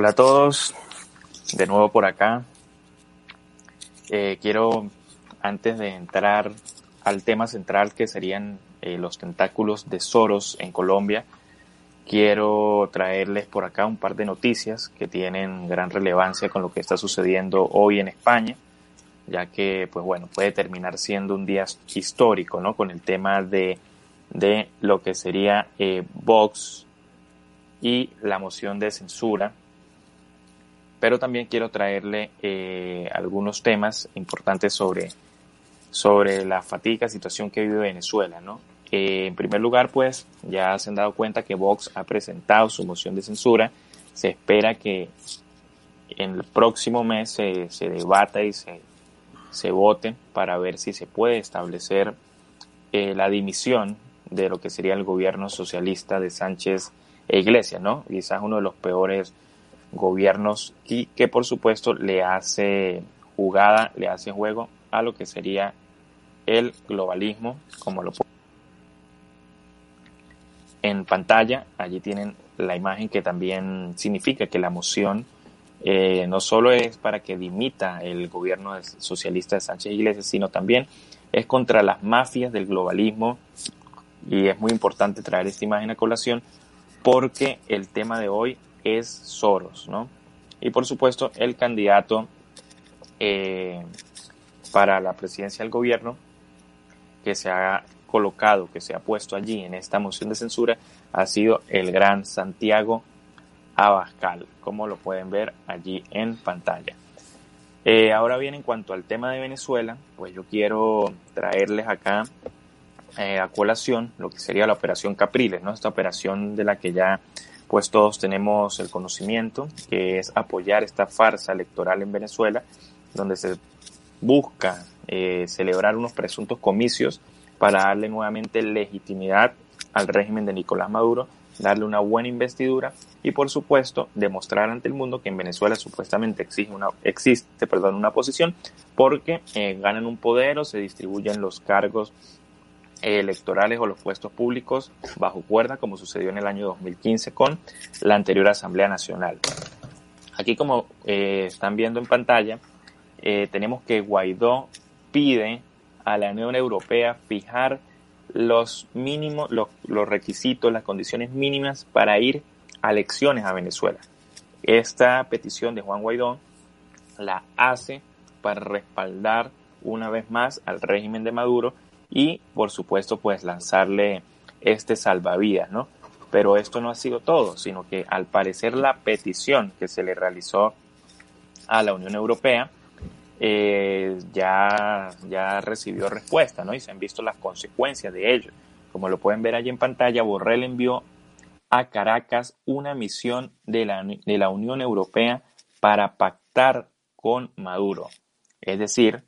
Hola a todos, de nuevo por acá. Eh, quiero, antes de entrar al tema central que serían eh, los tentáculos de Soros en Colombia, quiero traerles por acá un par de noticias que tienen gran relevancia con lo que está sucediendo hoy en España, ya que, pues bueno, puede terminar siendo un día histórico, ¿no? Con el tema de, de lo que sería eh, Vox y la moción de censura pero también quiero traerle eh, algunos temas importantes sobre, sobre la fatiga, situación que vive Venezuela, ¿no? Eh, en primer lugar, pues ya se han dado cuenta que Vox ha presentado su moción de censura. Se espera que en el próximo mes se, se debata y se, se vote para ver si se puede establecer eh, la dimisión de lo que sería el gobierno socialista de Sánchez e Iglesias, ¿no? Quizás uno de los peores gobiernos y que por supuesto le hace jugada, le hace juego a lo que sería el globalismo, como lo en pantalla. Allí tienen la imagen que también significa que la moción eh, no solo es para que dimita el gobierno socialista de Sánchez Iglesias, sino también es contra las mafias del globalismo y es muy importante traer esta imagen a colación porque el tema de hoy es Soros, ¿no? Y por supuesto, el candidato eh, para la presidencia del gobierno que se ha colocado, que se ha puesto allí en esta moción de censura, ha sido el gran Santiago Abascal, como lo pueden ver allí en pantalla. Eh, ahora bien, en cuanto al tema de Venezuela, pues yo quiero traerles acá eh, a colación lo que sería la operación Capriles, ¿no? Esta operación de la que ya pues todos tenemos el conocimiento, que es apoyar esta farsa electoral en Venezuela, donde se busca eh, celebrar unos presuntos comicios para darle nuevamente legitimidad al régimen de Nicolás Maduro, darle una buena investidura y por supuesto demostrar ante el mundo que en Venezuela supuestamente existe una, existe, perdón, una posición porque eh, ganan un poder o se distribuyen los cargos electorales o los puestos públicos bajo cuerda, como sucedió en el año 2015 con la anterior Asamblea Nacional. Aquí, como eh, están viendo en pantalla, eh, tenemos que Guaidó pide a la Unión Europea fijar los mínimos, los, los requisitos, las condiciones mínimas para ir a elecciones a Venezuela. Esta petición de Juan Guaidó la hace para respaldar una vez más al régimen de Maduro y por supuesto pues lanzarle este salvavidas, ¿no? Pero esto no ha sido todo, sino que al parecer la petición que se le realizó a la Unión Europea eh, ya, ya recibió respuesta, ¿no? Y se han visto las consecuencias de ello. Como lo pueden ver allí en pantalla, Borrell envió a Caracas una misión de la, de la Unión Europea para pactar con Maduro. Es decir,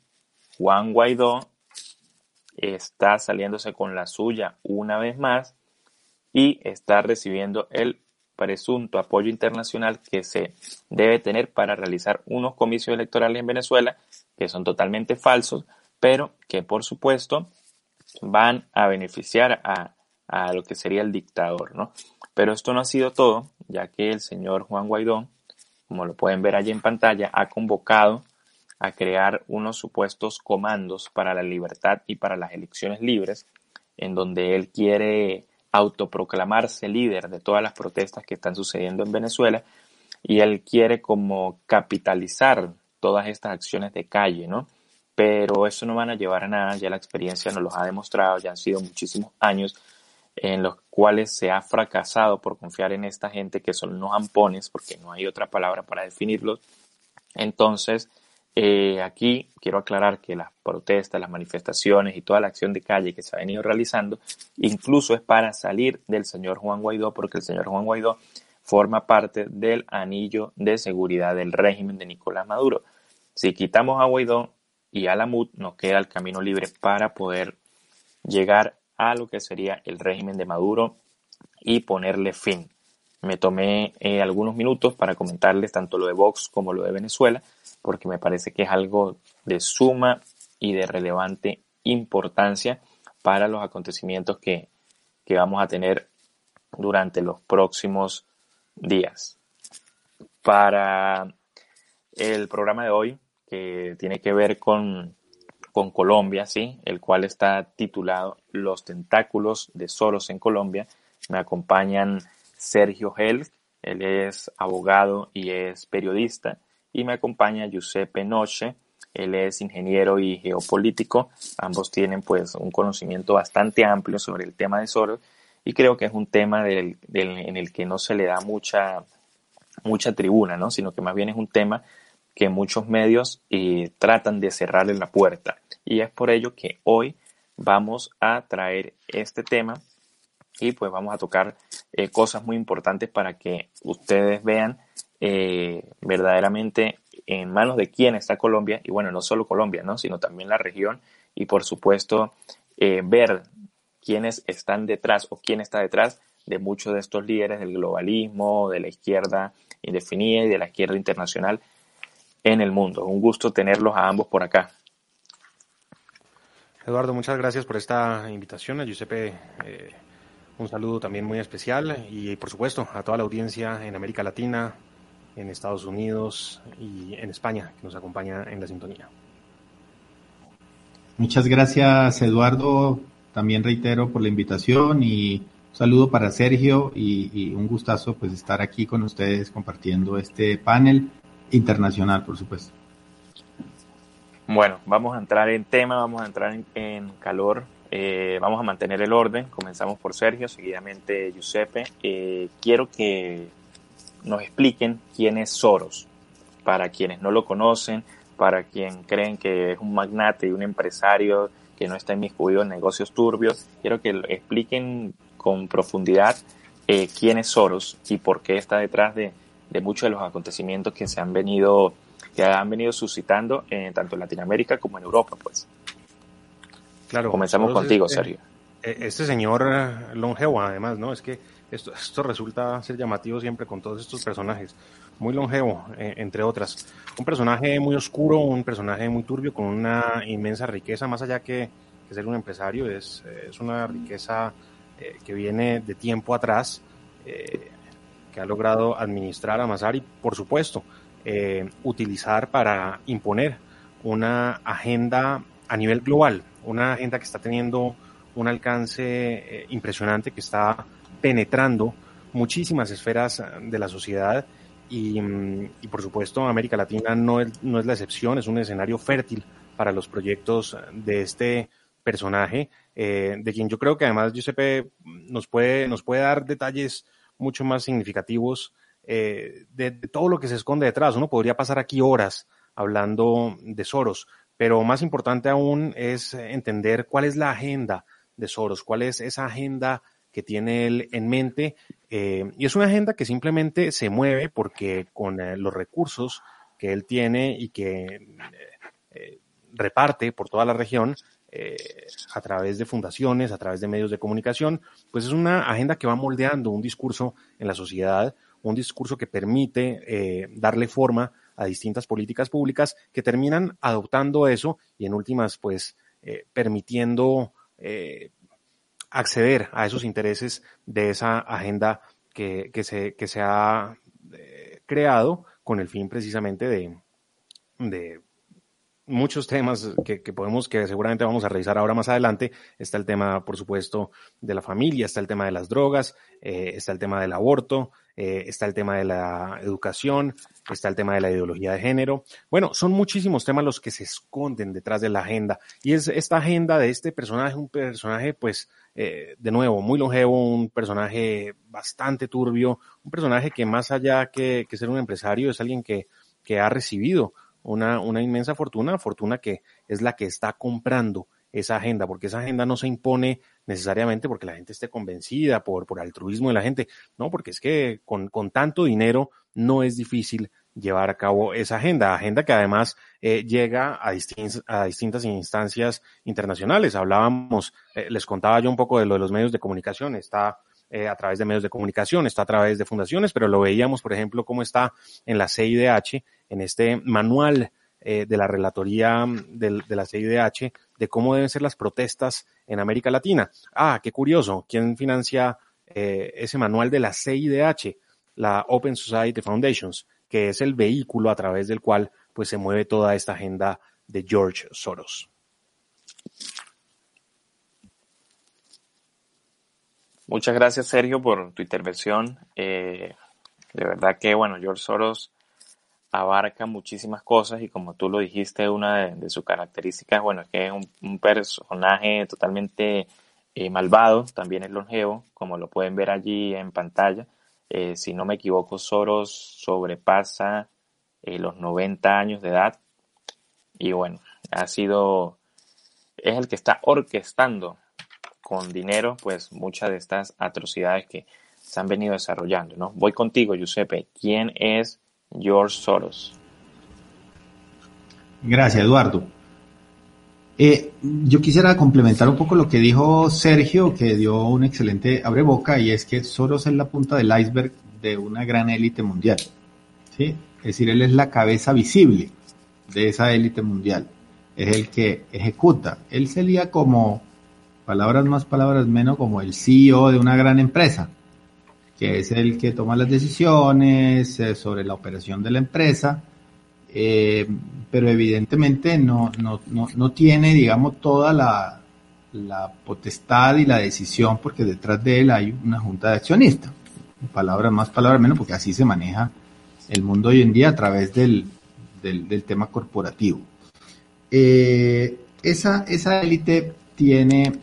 Juan Guaidó está saliéndose con la suya una vez más y está recibiendo el presunto apoyo internacional que se debe tener para realizar unos comicios electorales en Venezuela que son totalmente falsos, pero que por supuesto van a beneficiar a, a lo que sería el dictador, ¿no? Pero esto no ha sido todo, ya que el señor Juan Guaidó, como lo pueden ver allí en pantalla, ha convocado a crear unos supuestos comandos para la libertad y para las elecciones libres, en donde él quiere autoproclamarse líder de todas las protestas que están sucediendo en Venezuela y él quiere como capitalizar todas estas acciones de calle, ¿no? Pero eso no van a llevar a nada, ya la experiencia nos lo ha demostrado, ya han sido muchísimos años en los cuales se ha fracasado por confiar en esta gente que son unos ampones, porque no hay otra palabra para definirlos. Entonces, eh, aquí quiero aclarar que las protestas, las manifestaciones y toda la acción de calle que se ha venido realizando, incluso es para salir del señor Juan Guaidó, porque el señor Juan Guaidó forma parte del anillo de seguridad del régimen de Nicolás Maduro. Si quitamos a Guaidó y a la MUD, nos queda el camino libre para poder llegar a lo que sería el régimen de Maduro y ponerle fin. Me tomé eh, algunos minutos para comentarles tanto lo de Vox como lo de Venezuela, porque me parece que es algo de suma y de relevante importancia para los acontecimientos que, que vamos a tener durante los próximos días. para el programa de hoy, que tiene que ver con, con Colombia, ¿sí? el cual está titulado Los tentáculos de Soros en Colombia. Me acompañan Sergio Hel, él es abogado y es periodista, y me acompaña Giuseppe Noche, él es ingeniero y geopolítico. Ambos tienen pues un conocimiento bastante amplio sobre el tema de Soros y creo que es un tema en el que no se le da mucha, mucha tribuna, ¿no? sino que más bien es un tema que muchos medios eh, tratan de cerrarle la puerta. Y es por ello que hoy vamos a traer este tema y pues vamos a tocar eh, cosas muy importantes para que ustedes vean eh, verdaderamente en manos de quién está Colombia y bueno, no solo Colombia, ¿no? sino también la región y por supuesto ver quiénes están detrás o quién está detrás de muchos de estos líderes del globalismo, de la izquierda indefinida y de la izquierda internacional en el mundo. Un gusto tenerlos a ambos por acá. Eduardo, muchas gracias por esta invitación. A Giuseppe, eh, un saludo también muy especial y por supuesto a toda la audiencia en América Latina, en Estados Unidos y en España que nos acompaña en la sintonía. Muchas gracias Eduardo, también reitero por la invitación y un saludo para Sergio y, y un gustazo pues estar aquí con ustedes compartiendo este panel internacional, por supuesto. Bueno, vamos a entrar en tema, vamos a entrar en, calor, eh, vamos a mantener el orden. Comenzamos por Sergio, seguidamente Giuseppe. Eh, quiero que nos expliquen quién es Soros, para quienes no lo conocen, para quien creen que es un magnate y un empresario que no está inmiscuido en negocios turbios. Quiero que expliquen con profundidad eh, quién es Soros y por qué está detrás de, de muchos de los acontecimientos que se han venido, que han venido suscitando en, tanto en Latinoamérica como en Europa, pues. Claro. Comenzamos contigo, Sergio. Eh, este señor eh, longevo, además, ¿no? Es que esto, esto resulta ser llamativo siempre con todos estos personajes. Muy longevo, eh, entre otras. Un personaje muy oscuro, un personaje muy turbio, con una inmensa riqueza, más allá que, que ser un empresario, es, es una riqueza que viene de tiempo atrás. Eh, que ha logrado administrar, amasar y, por supuesto, eh, utilizar para imponer una agenda a nivel global, una agenda que está teniendo un alcance eh, impresionante, que está penetrando muchísimas esferas de la sociedad y, mm, y, por supuesto América Latina no es, no es la excepción, es un escenario fértil para los proyectos de este personaje, eh, de quien yo creo que además Giuseppe nos puede, nos puede dar detalles mucho más significativos eh, de, todo lo que se esconde detrás. Uno podría pasar aquí horas hablando de Soros, pero más importante aún es entender cuál es la agenda de Soros, cuál es esa agenda que tiene él en mente. Eh, y es una agenda que simplemente se mueve porque con eh, los recursos que él tiene y que reparte por toda la región, eh, a través de fundaciones, a través de medios de comunicación, pues es una agenda que va moldeando un discurso en la sociedad, un discurso que permite eh, darle forma a distintas políticas públicas que terminan adoptando eso y en últimas, pues, eh, permitiendo acceder a esos intereses de esa agenda que, que, se, que se ha creado con el fin precisamente de muchos temas que, podemos, que seguramente vamos a revisar ahora más adelante. Está el tema, por supuesto, de la familia, está el tema de las drogas, eh, está el tema del aborto, eh, está el tema de la educación, está el tema de la ideología de género. Bueno, son muchísimos temas los que se esconden detrás de la agenda. Y es esta agenda de este personaje, un personaje, pues, eh, de nuevo, muy longevo, un personaje bastante turbio, un personaje que más allá que, que ser un empresario, es alguien que, que ha recibido una, una inmensa fortuna, fortuna que es la que está comprando esa agenda, porque esa agenda no se impone necesariamente porque la gente esté convencida por, por altruismo de la gente, no, porque es que con, con tanto dinero no es difícil llevar a cabo esa agenda, agenda que además eh, llega a, a distintas instancias internacionales. Hablábamos, eh, les contaba yo un poco de lo de los medios de comunicación, está eh, a través de medios de comunicación, está a través de fundaciones, pero lo veíamos, por ejemplo, cómo está en la CIDH, en este manual eh, de la relatoría de, la CIDH, de cómo deben ser las protestas en América Latina. Ah, qué curioso, ¿quién financia eh, ese manual de la CIDH? La Open Society Foundations, que es el vehículo a través del cual pues se mueve toda esta agenda de George Soros. Muchas gracias, Sergio, por tu intervención. Eh, de verdad que, bueno, George Soros abarca muchísimas cosas y como tú lo dijiste, una de, sus características, bueno, es que es un, personaje totalmente eh, malvado, también es longevo, como lo pueden ver allí en pantalla. Eh, si no me equivoco, Soros sobrepasa los 90 años de edad y bueno, ha sido, es el que está orquestando con dinero, pues muchas de estas atrocidades que se han venido desarrollando, ¿no? Voy contigo, Giuseppe. ¿Quién es George Soros? Gracias, Eduardo. Eh, yo quisiera complementar un poco lo que dijo Sergio, que dio un excelente abreboca, y es que Soros es la punta del iceberg de una gran élite mundial. ¿sí? Es decir, él es la cabeza visible de esa élite mundial. Es el que ejecuta. Él sería como palabras más, palabras menos, como el CEO de una gran empresa, que es el que toma las decisiones eh, sobre la operación de la empresa, eh, pero evidentemente no, no, no, no, tiene, digamos, toda la, la potestad y la decisión, porque detrás de él hay una junta de accionistas. Palabras más, palabras menos, porque así se maneja el mundo hoy en día a través del, del, tema corporativo. Eh, esa, esa élite tiene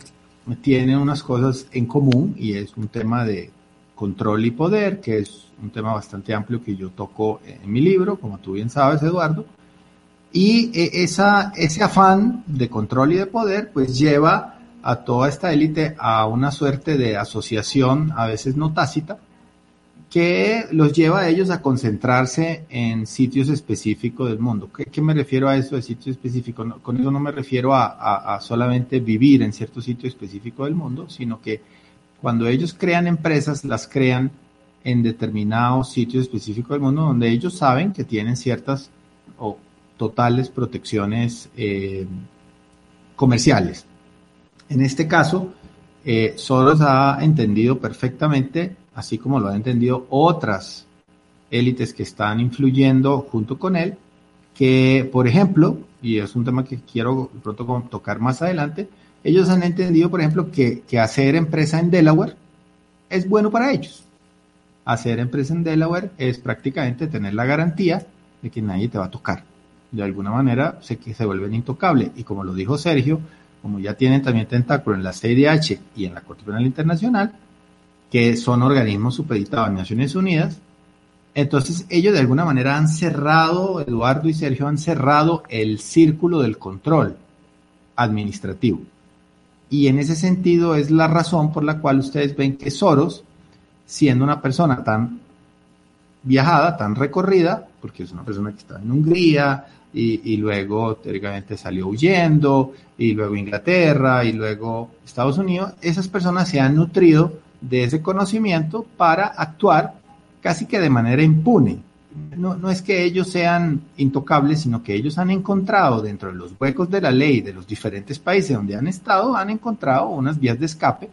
tiene unas cosas en común y es un tema de control y poder, que es un tema bastante amplio que yo toco en mi libro, como tú bien sabes, Eduardo. Y eh, esa, ese afán de control y de poder, pues lleva a toda esta élite a una suerte de asociación, a veces no tácita, que los lleva a ellos a concentrarse en sitios específicos del mundo. ¿Qué, me refiero a eso de sitio específico? con eso no me refiero a, solamente vivir en cierto sitio específico del mundo, sino que cuando ellos crean empresas, las crean en determinados sitios específicos del mundo donde ellos saben que tienen ciertas o totales protecciones eh, comerciales. En este caso, eh, Soros ha entendido perfectamente así como lo han entendido otras élites que están influyendo junto con él, que, por ejemplo, y es un tema que quiero pronto tocar más adelante, ellos han entendido, por ejemplo, que, hacer empresa en Delaware es bueno para ellos. Hacer empresa en Delaware es prácticamente tener la garantía de que nadie te va a tocar. De alguna manera se, que se vuelven intocables. Y como lo dijo Sergio, como ya tienen también tentáculo en la CIDH y en la Corte Penal Internacional, que son organismos supeditados a Naciones Unidas. Entonces ellos de alguna manera han cerrado, Eduardo y Sergio han cerrado el círculo del control administrativo. Y en ese sentido es la razón por la cual ustedes ven que Soros, siendo una persona tan viajada, tan recorrida, porque es una persona que está en Hungría y, y, luego teóricamente salió huyendo, y luego Inglaterra y luego Estados Unidos, esas personas se han nutrido de ese conocimiento para actuar casi que de manera impune. No, no, es que ellos sean intocables, sino que ellos han encontrado dentro de los huecos de la ley de los diferentes países donde han estado, han encontrado unas vías de escape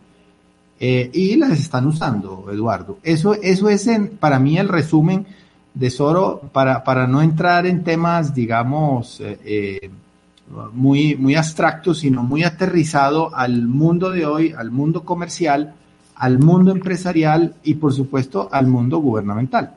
eh, y las están usando, Eduardo. Eso, eso es para mí el resumen de Soro, para, para no entrar en temas, digamos, eh, eh, muy, muy abstractos, sino muy aterrizado al mundo de hoy, al mundo comercial, al mundo empresarial y por supuesto al mundo gubernamental.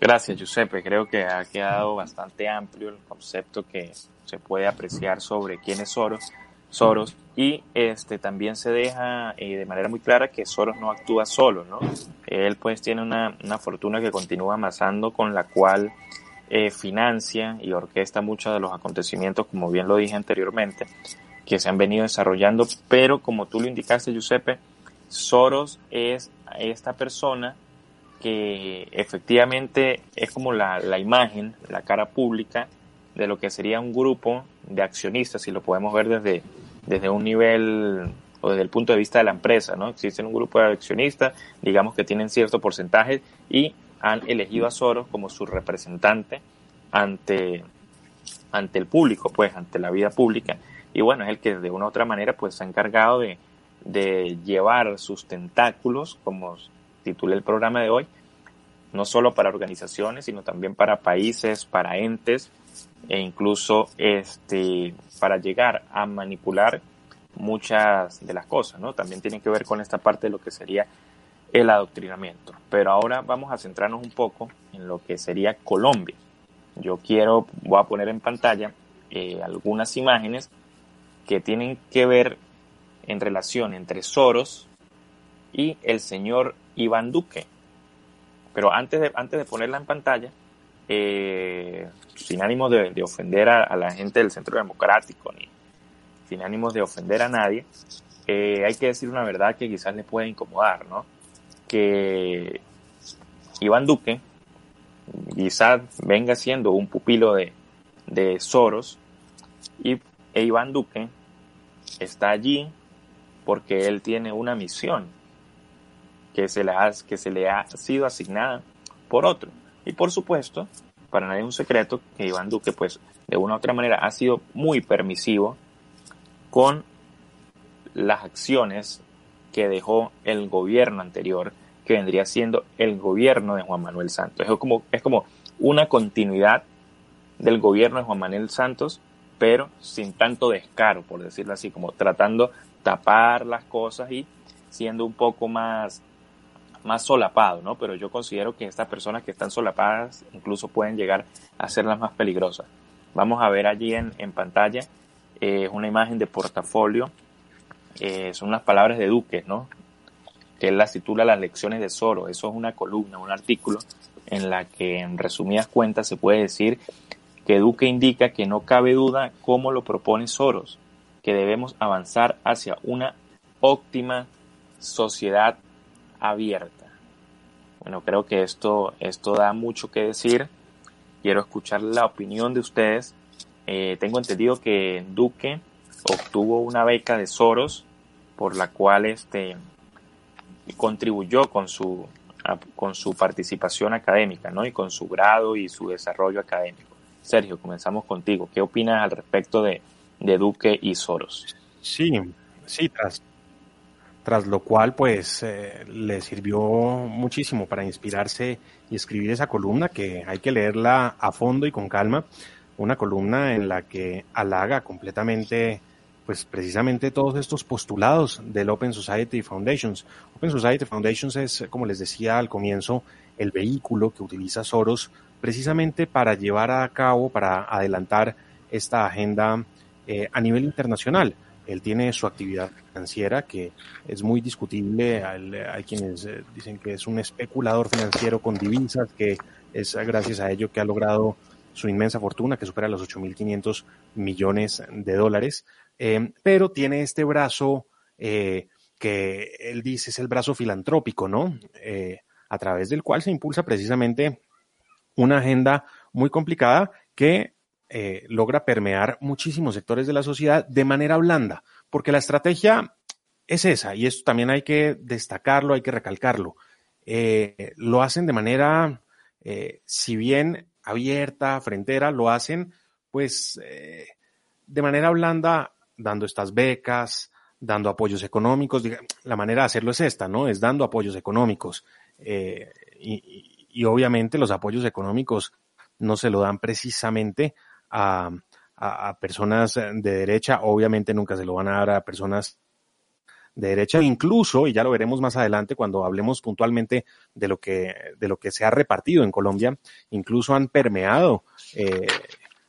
Gracias, Giuseppe. Creo que ha quedado bastante amplio el concepto que se puede apreciar sobre quién es Soros, Soros y este también se deja eh, de manera muy clara que Soros no actúa solo, ¿no? Él pues tiene una, una fortuna que continúa amasando con la cual eh, financia y orquesta muchos de los acontecimientos, como bien lo dije anteriormente, que se han venido desarrollando, pero como tú lo indicaste, Giuseppe, Soros es esta persona que efectivamente es como la, imagen, la cara pública de lo que sería un grupo de accionistas, si lo podemos ver desde, desde un nivel o desde el punto de vista de la empresa, ¿no? Existen un grupo de accionistas, digamos que tienen cierto porcentaje y han elegido a Soros como su representante ante, ante el público, pues, ante la vida pública. Y bueno, es el que de una u otra manera pues se ha encargado de, de llevar sus tentáculos, como titulé el programa de hoy, no solo para organizaciones, sino también para países, para entes e incluso este, para llegar a manipular muchas de las cosas, ¿no? También tiene que ver con esta parte de lo que sería el adoctrinamiento. Pero ahora vamos a centrarnos un poco en lo que sería Colombia. Yo quiero, voy a poner en pantalla eh, algunas imágenes que tienen que ver en relación entre Soros y el señor Iván Duque. Pero antes de, antes de ponerla en pantalla, eh, sin ánimo de, ofender a, la gente del Centro Democrático, ni sin ánimos de ofender a nadie, eh, hay que decir una verdad que quizás le puede incomodar, ¿no? Que Iván Duque quizás venga siendo un pupilo de, de Soros y e Iván Duque está allí porque él tiene una misión que se le ha, que se le ha sido asignada por otro. Y por supuesto, para nadie es un secreto que Iván Duque, pues, de una u otra manera ha sido muy permisivo con las acciones que dejó el gobierno anterior, que vendría siendo el gobierno de Juan Manuel Santos. Es como, es como una continuidad del gobierno de Juan Manuel Santos, pero sin tanto descaro, por decirlo así, como tratando tapar las cosas y siendo un poco más más solapado, ¿no? Pero yo considero que estas personas que están solapadas incluso pueden llegar a ser las más peligrosas. Vamos a ver allí en, pantalla eh, una imagen de portafolio. Eh, son unas palabras de Duque, ¿no? Que él las titula Las lecciones de Soro. Eso es una columna, un artículo en la que en resumidas cuentas se puede decir que Duque indica que no cabe duda cómo lo propone Soros, que debemos avanzar hacia una óptima sociedad abierta. Bueno, creo que esto, esto da mucho que decir. Quiero escuchar la opinión de ustedes. Eh, tengo entendido que Duque obtuvo una beca de Soros por la cual este, contribuyó con su, con su participación académica ¿no? y con su grado y su desarrollo académico. Sergio, comenzamos contigo. ¿Qué opinas al respecto de, de Duque y Soros? Sí, sí, tras, tras lo cual pues eh, le sirvió muchísimo para inspirarse y escribir esa columna que hay que leerla a fondo y con calma, una columna en la que halaga completamente pues precisamente todos estos postulados del Open Society Foundations. Open Society Foundations es, como les decía al comienzo, el vehículo que utiliza Soros precisamente para llevar a cabo, para adelantar esta agenda eh, a nivel internacional. Él tiene su actividad financiera que es muy discutible. Hay, quienes eh, dicen que es un especulador financiero con divisas, que es gracias a ello que ha logrado su inmensa fortuna, que supera los 8.500 millones de dólares. Eh, pero tiene este brazo eh, que él dice es el brazo filantrópico, ¿no? a través del cual se impulsa precisamente una agenda muy complicada que eh, logra permear muchísimos sectores de la sociedad de manera blanda, porque la estrategia es esa, y esto también hay que destacarlo, hay que recalcarlo. Eh, lo hacen de manera, eh, si bien abierta, frentera, lo hacen pues de manera blanda, dando estas becas, dando apoyos económicos. La manera de hacerlo es esta, ¿no? Es dando apoyos económicos. y, y obviamente los apoyos económicos no se lo dan precisamente a, a, personas de derecha, obviamente nunca se lo van a dar a personas de derecha, incluso, y ya lo veremos más adelante cuando hablemos puntualmente de lo que, de lo que se ha repartido en Colombia, incluso han permeado eh,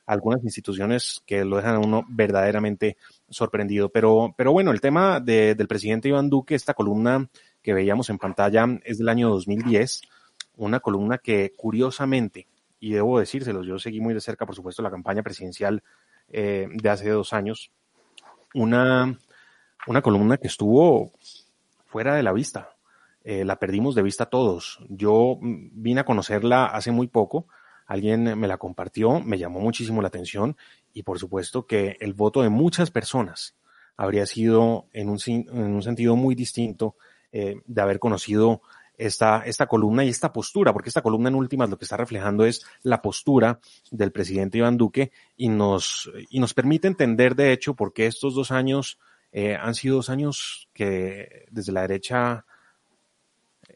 algunas instituciones que lo dejan a uno verdaderamente sorprendido. Pero, pero bueno, el tema de, del presidente Iván Duque, esta columna que veíamos en pantalla es del año 2010, una columna que curiosamente y debo decírselos, yo seguí muy de cerca, por supuesto, la campaña presidencial eh, de hace dos años, una, una columna que estuvo fuera de la vista. Eh, la perdimos de vista todos. Yo vine a conocerla hace muy poco, alguien me la compartió, me llamó muchísimo la atención y por supuesto que el voto de muchas personas habría sido en un, en un sentido muy distinto eh, de haber conocido esta, esta columna y esta postura, porque esta columna en últimas lo que está reflejando es la postura del presidente Iván Duque y nos, y nos permite entender, de hecho, por qué estos dos años Eh, han sido dos años que desde la derecha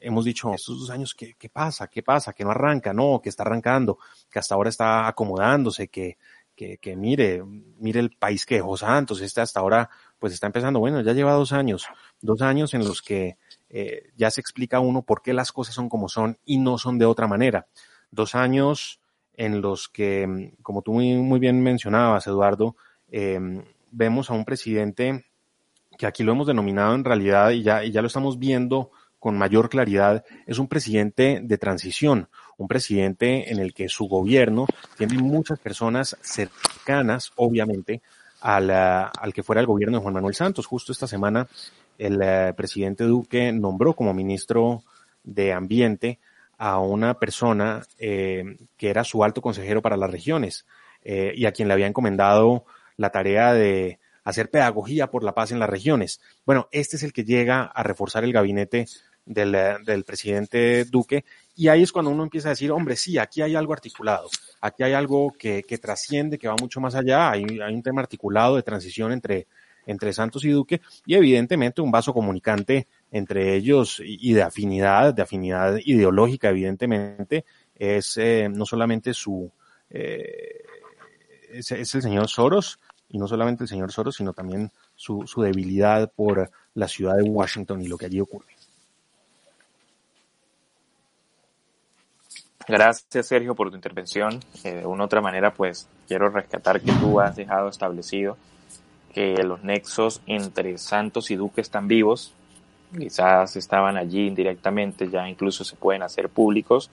hemos dicho, estos dos años, ¿qué, ¿qué, pasa? ¿Qué pasa? Que no arranca, no, que está arrancando, que hasta ahora está acomodándose, que, que, que mire, mire el país que dejó Santos, este hasta ahora pues está empezando, bueno, ya lleva dos años, dos años en los que eh, ya se explica uno por qué las cosas son como son y no son de otra manera. Dos años en los que, como tú muy, muy bien mencionabas, Eduardo, eh, vemos a un presidente que aquí lo hemos denominado en realidad y ya, y ya lo estamos viendo con mayor claridad, es un presidente de transición, un presidente en el que su gobierno tiene muchas personas cercanas, obviamente, al, al que fuera el gobierno de Juan Manuel Santos. Justo esta semana el uh, presidente Duque nombró como ministro de Ambiente a una persona eh, que era su alto consejero para las regiones eh, y a quien le había encomendado la tarea de hacer pedagogía por la paz en las regiones. Bueno, este es el que llega a reforzar el gabinete del, del, presidente Duque, y ahí es cuando uno empieza a decir, hombre, sí, aquí hay algo articulado, aquí hay algo que, que trasciende, que va mucho más allá, hay, hay, un tema articulado de transición entre, entre Santos y Duque, y evidentemente un vaso comunicante entre ellos y de afinidad, de afinidad ideológica, evidentemente, es eh, no solamente su, eh, es, es el señor Soros, y no solamente el señor Soros, sino también su, su debilidad por la ciudad de Washington y lo que allí ocurre. Gracias, Sergio, por tu intervención. Eh, de una u otra manera, pues quiero rescatar que tú has dejado establecido que los nexos entre Santos y Duque están vivos. Quizás estaban allí indirectamente, ya incluso se pueden hacer públicos.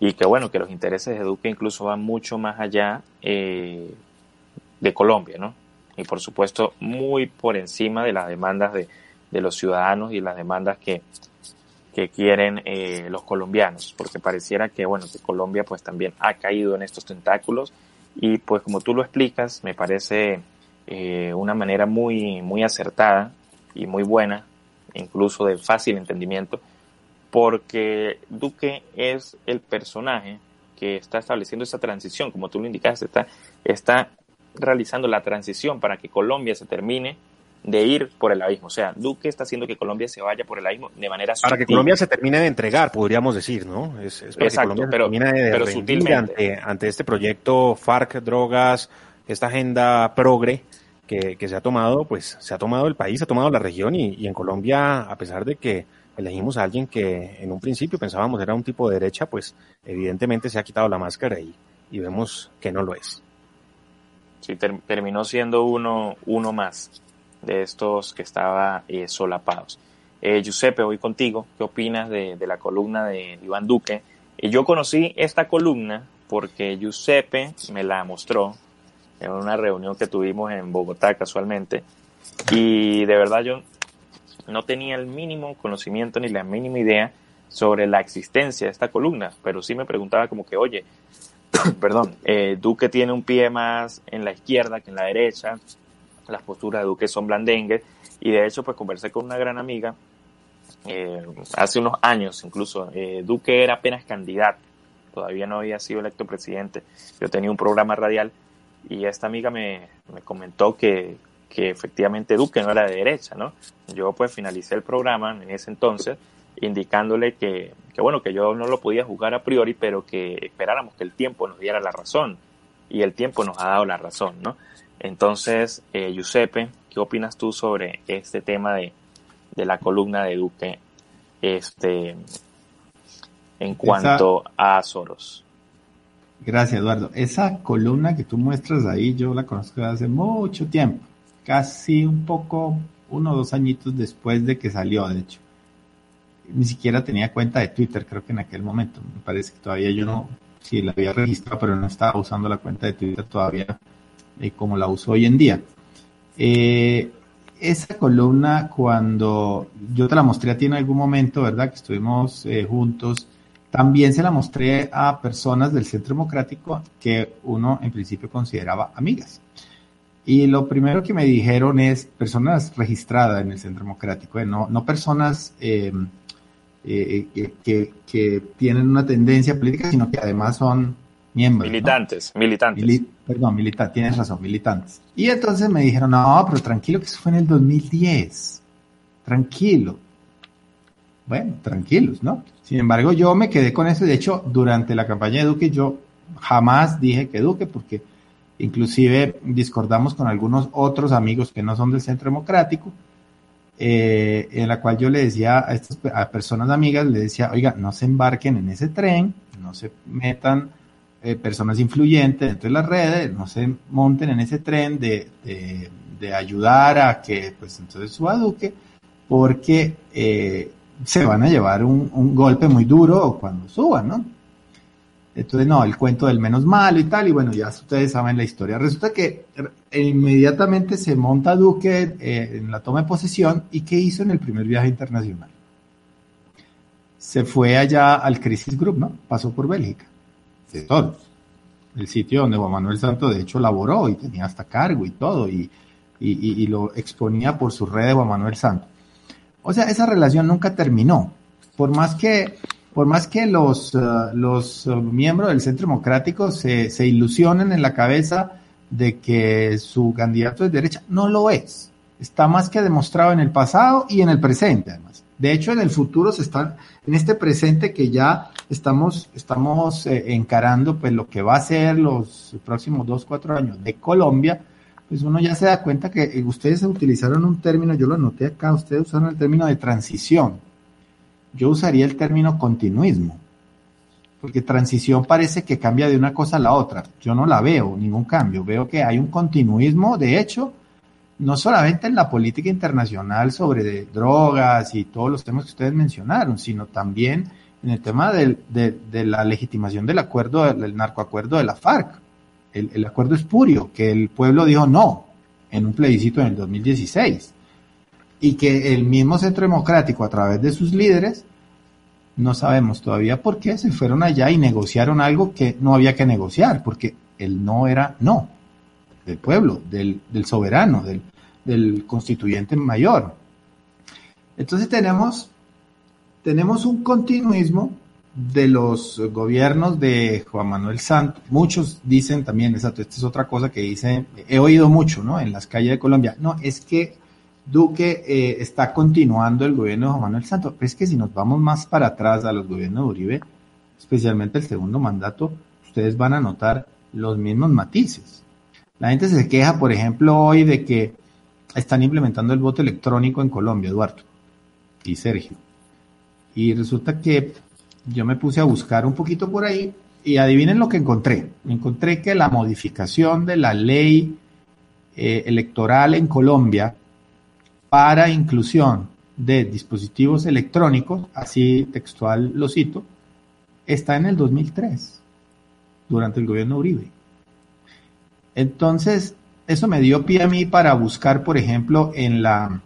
Y que bueno, que los intereses de Duque incluso van mucho más allá eh, de Colombia, ¿no? Y por supuesto, muy por encima de las demandas de, de los ciudadanos y las demandas que, que quieren eh, los colombianos, porque pareciera que, bueno, que Colombia pues también ha caído en estos tentáculos. Y pues como tú lo explicas, me parece eh, una manera muy, muy acertada y muy buena, incluso de fácil entendimiento, porque Duque es el personaje que está estableciendo esa transición, como tú lo indicaste, está, está realizando la transición para que Colombia se termine de ir por el abismo. O sea, Duque está haciendo que Colombia se vaya por el abismo de manera Para que Colombia se termine de entregar, podríamos decir, ¿no? Es, es para Exacto, que Colombia pero, se termine de pero sutilmente. ante, ante este proyecto FARC, drogas, esta agenda progre que, que, se ha tomado, pues se ha tomado el país, se ha tomado la región y, y en Colombia, a pesar de que elegimos a alguien que en un principio pensábamos era un tipo de derecha, pues evidentemente se ha quitado la máscara y, y vemos que no lo es. Sí, ter terminó siendo uno, uno más de estos que estaba eh, solapados. Eh, Giuseppe, voy contigo. ¿Qué opinas de, la columna de Iván Duque? Eh, yo conocí esta columna porque Giuseppe me la mostró en una reunión que tuvimos en Bogotá casualmente y de verdad yo no tenía el mínimo conocimiento ni la mínima idea sobre la existencia de esta columna, pero sí me preguntaba como que, oye, perdón, eh, Duque tiene un pie más en la izquierda que en la derecha, las posturas de Duque son blandengues y de hecho pues conversé con una gran amiga eh, hace unos años incluso, eh, Duque era apenas candidato, todavía no había sido electo presidente, yo tenía un programa radial y esta amiga me, me comentó que, que efectivamente Duque no era de derecha, ¿no? Yo pues finalicé el programa en ese entonces indicándole que, que, bueno, que yo no lo podía jugar a priori, pero que esperáramos que el tiempo nos diera la razón. Y el tiempo nos ha dado la razón, ¿no? Entonces, eh, Giuseppe, ¿qué opinas tú sobre este tema de, de la columna de Duque este, en cuanto Esa, a Soros? Gracias, Eduardo. Esa columna que tú muestras ahí, yo la conozco desde hace mucho tiempo, casi un poco, uno o dos añitos después de que salió, de hecho ni siquiera tenía cuenta de Twitter, creo que en aquel momento. Me parece que todavía yo no, sí la había registrado, pero no estaba usando la cuenta de Twitter todavía eh, como la uso hoy en día. Eh, esa columna, cuando yo te la mostré a ti en algún momento, ¿verdad? Que estuvimos eh, juntos, también se la mostré a personas del Centro Democrático que uno en principio consideraba amigas. Y lo primero que me dijeron es personas registradas en el Centro Democrático, no, no personas eh, eh, que, que, que, tienen una tendencia política, sino que además son miembros. Militantes, militantes. perdón, militantes, tienes razón, militantes. Y entonces me dijeron, no, pero tranquilo que eso fue en el 2010. Tranquilo. Bueno, tranquilos, ¿no? Sin embargo, yo me quedé con eso. De hecho, durante la campaña de Duque, yo jamás dije que Duque, porque inclusive discordamos con algunos otros amigos que no son del Centro Democrático, eh, en la cual yo le decía a estas a personas amigas, le decía, oiga, no se embarquen en ese tren, no se metan eh, personas influyentes dentro de las redes, no se monten en ese tren de, de, ayudar a que pues entonces suba Duque, porque eh, se van a llevar un, un golpe muy duro cuando suban, ¿no? Entonces, no, el cuento del menos malo y tal, y bueno, ya ustedes saben la historia. Resulta que inmediatamente se monta Duque eh, en la toma de posesión y ¿qué hizo en el primer viaje internacional? Se fue allá al Crisis Group, ¿no? Pasó por Bélgica, El sitio donde Juan Manuel Santos de hecho laboró y tenía hasta cargo y todo, y, y, y lo exponía por su red de Juan Manuel Santos. O sea, esa relación nunca terminó. Por más que por más que los, eh, los eh, miembros del Centro Democrático se, se ilusionen en la cabeza de que su candidato es derecha, no lo es. Está más que demostrado en el pasado y en el presente, además. De hecho, en el futuro se está, en este presente que ya estamos, estamos eh, encarando, pues lo que va a ser los próximos dos, cuatro años de Colombia, pues uno ya se da cuenta que ustedes utilizaron un término, yo lo anoté acá, ustedes usaron el término de transición yo usaría el término continuismo, porque transición parece que cambia de una cosa a la otra. Yo no la veo, ningún cambio. Veo que hay un continuismo, de hecho, no solamente en la política internacional sobre drogas y todos los temas que ustedes mencionaron, sino también en el tema de, la legitimación del acuerdo, del narcoacuerdo de la FARC. El, el acuerdo espurio, que el pueblo dijo no en un plebiscito en el 2016 y que el mismo Centro Democrático, a través de sus líderes, no sabemos todavía por qué, se fueron allá y negociaron algo que no había que negociar, porque el no era no, del pueblo, del, soberano, del, del, constituyente mayor. Entonces tenemos, tenemos un continuismo de los gobiernos de Juan Manuel Santos. Muchos dicen también, exacto, esta es otra cosa que dice, he oído mucho, ¿no? En las calles de Colombia. No, es que Duque eh, está continuando el gobierno de Juan Manuel Santos. Pero es que si nos vamos más para atrás a los gobiernos de Uribe, especialmente el segundo mandato, ustedes van a notar los mismos matices. La gente se queja, por ejemplo, hoy de que están implementando el voto electrónico en Colombia, Eduardo y Sergio. Y resulta que yo me puse a buscar un poquito por ahí y adivinen lo que encontré. Encontré que la modificación de la ley eh, electoral en Colombia para inclusión de dispositivos electrónicos, así textual lo cito, está en el 2003, durante el gobierno Uribe. Entonces, eso me dio pie a mí para buscar, por ejemplo, en la...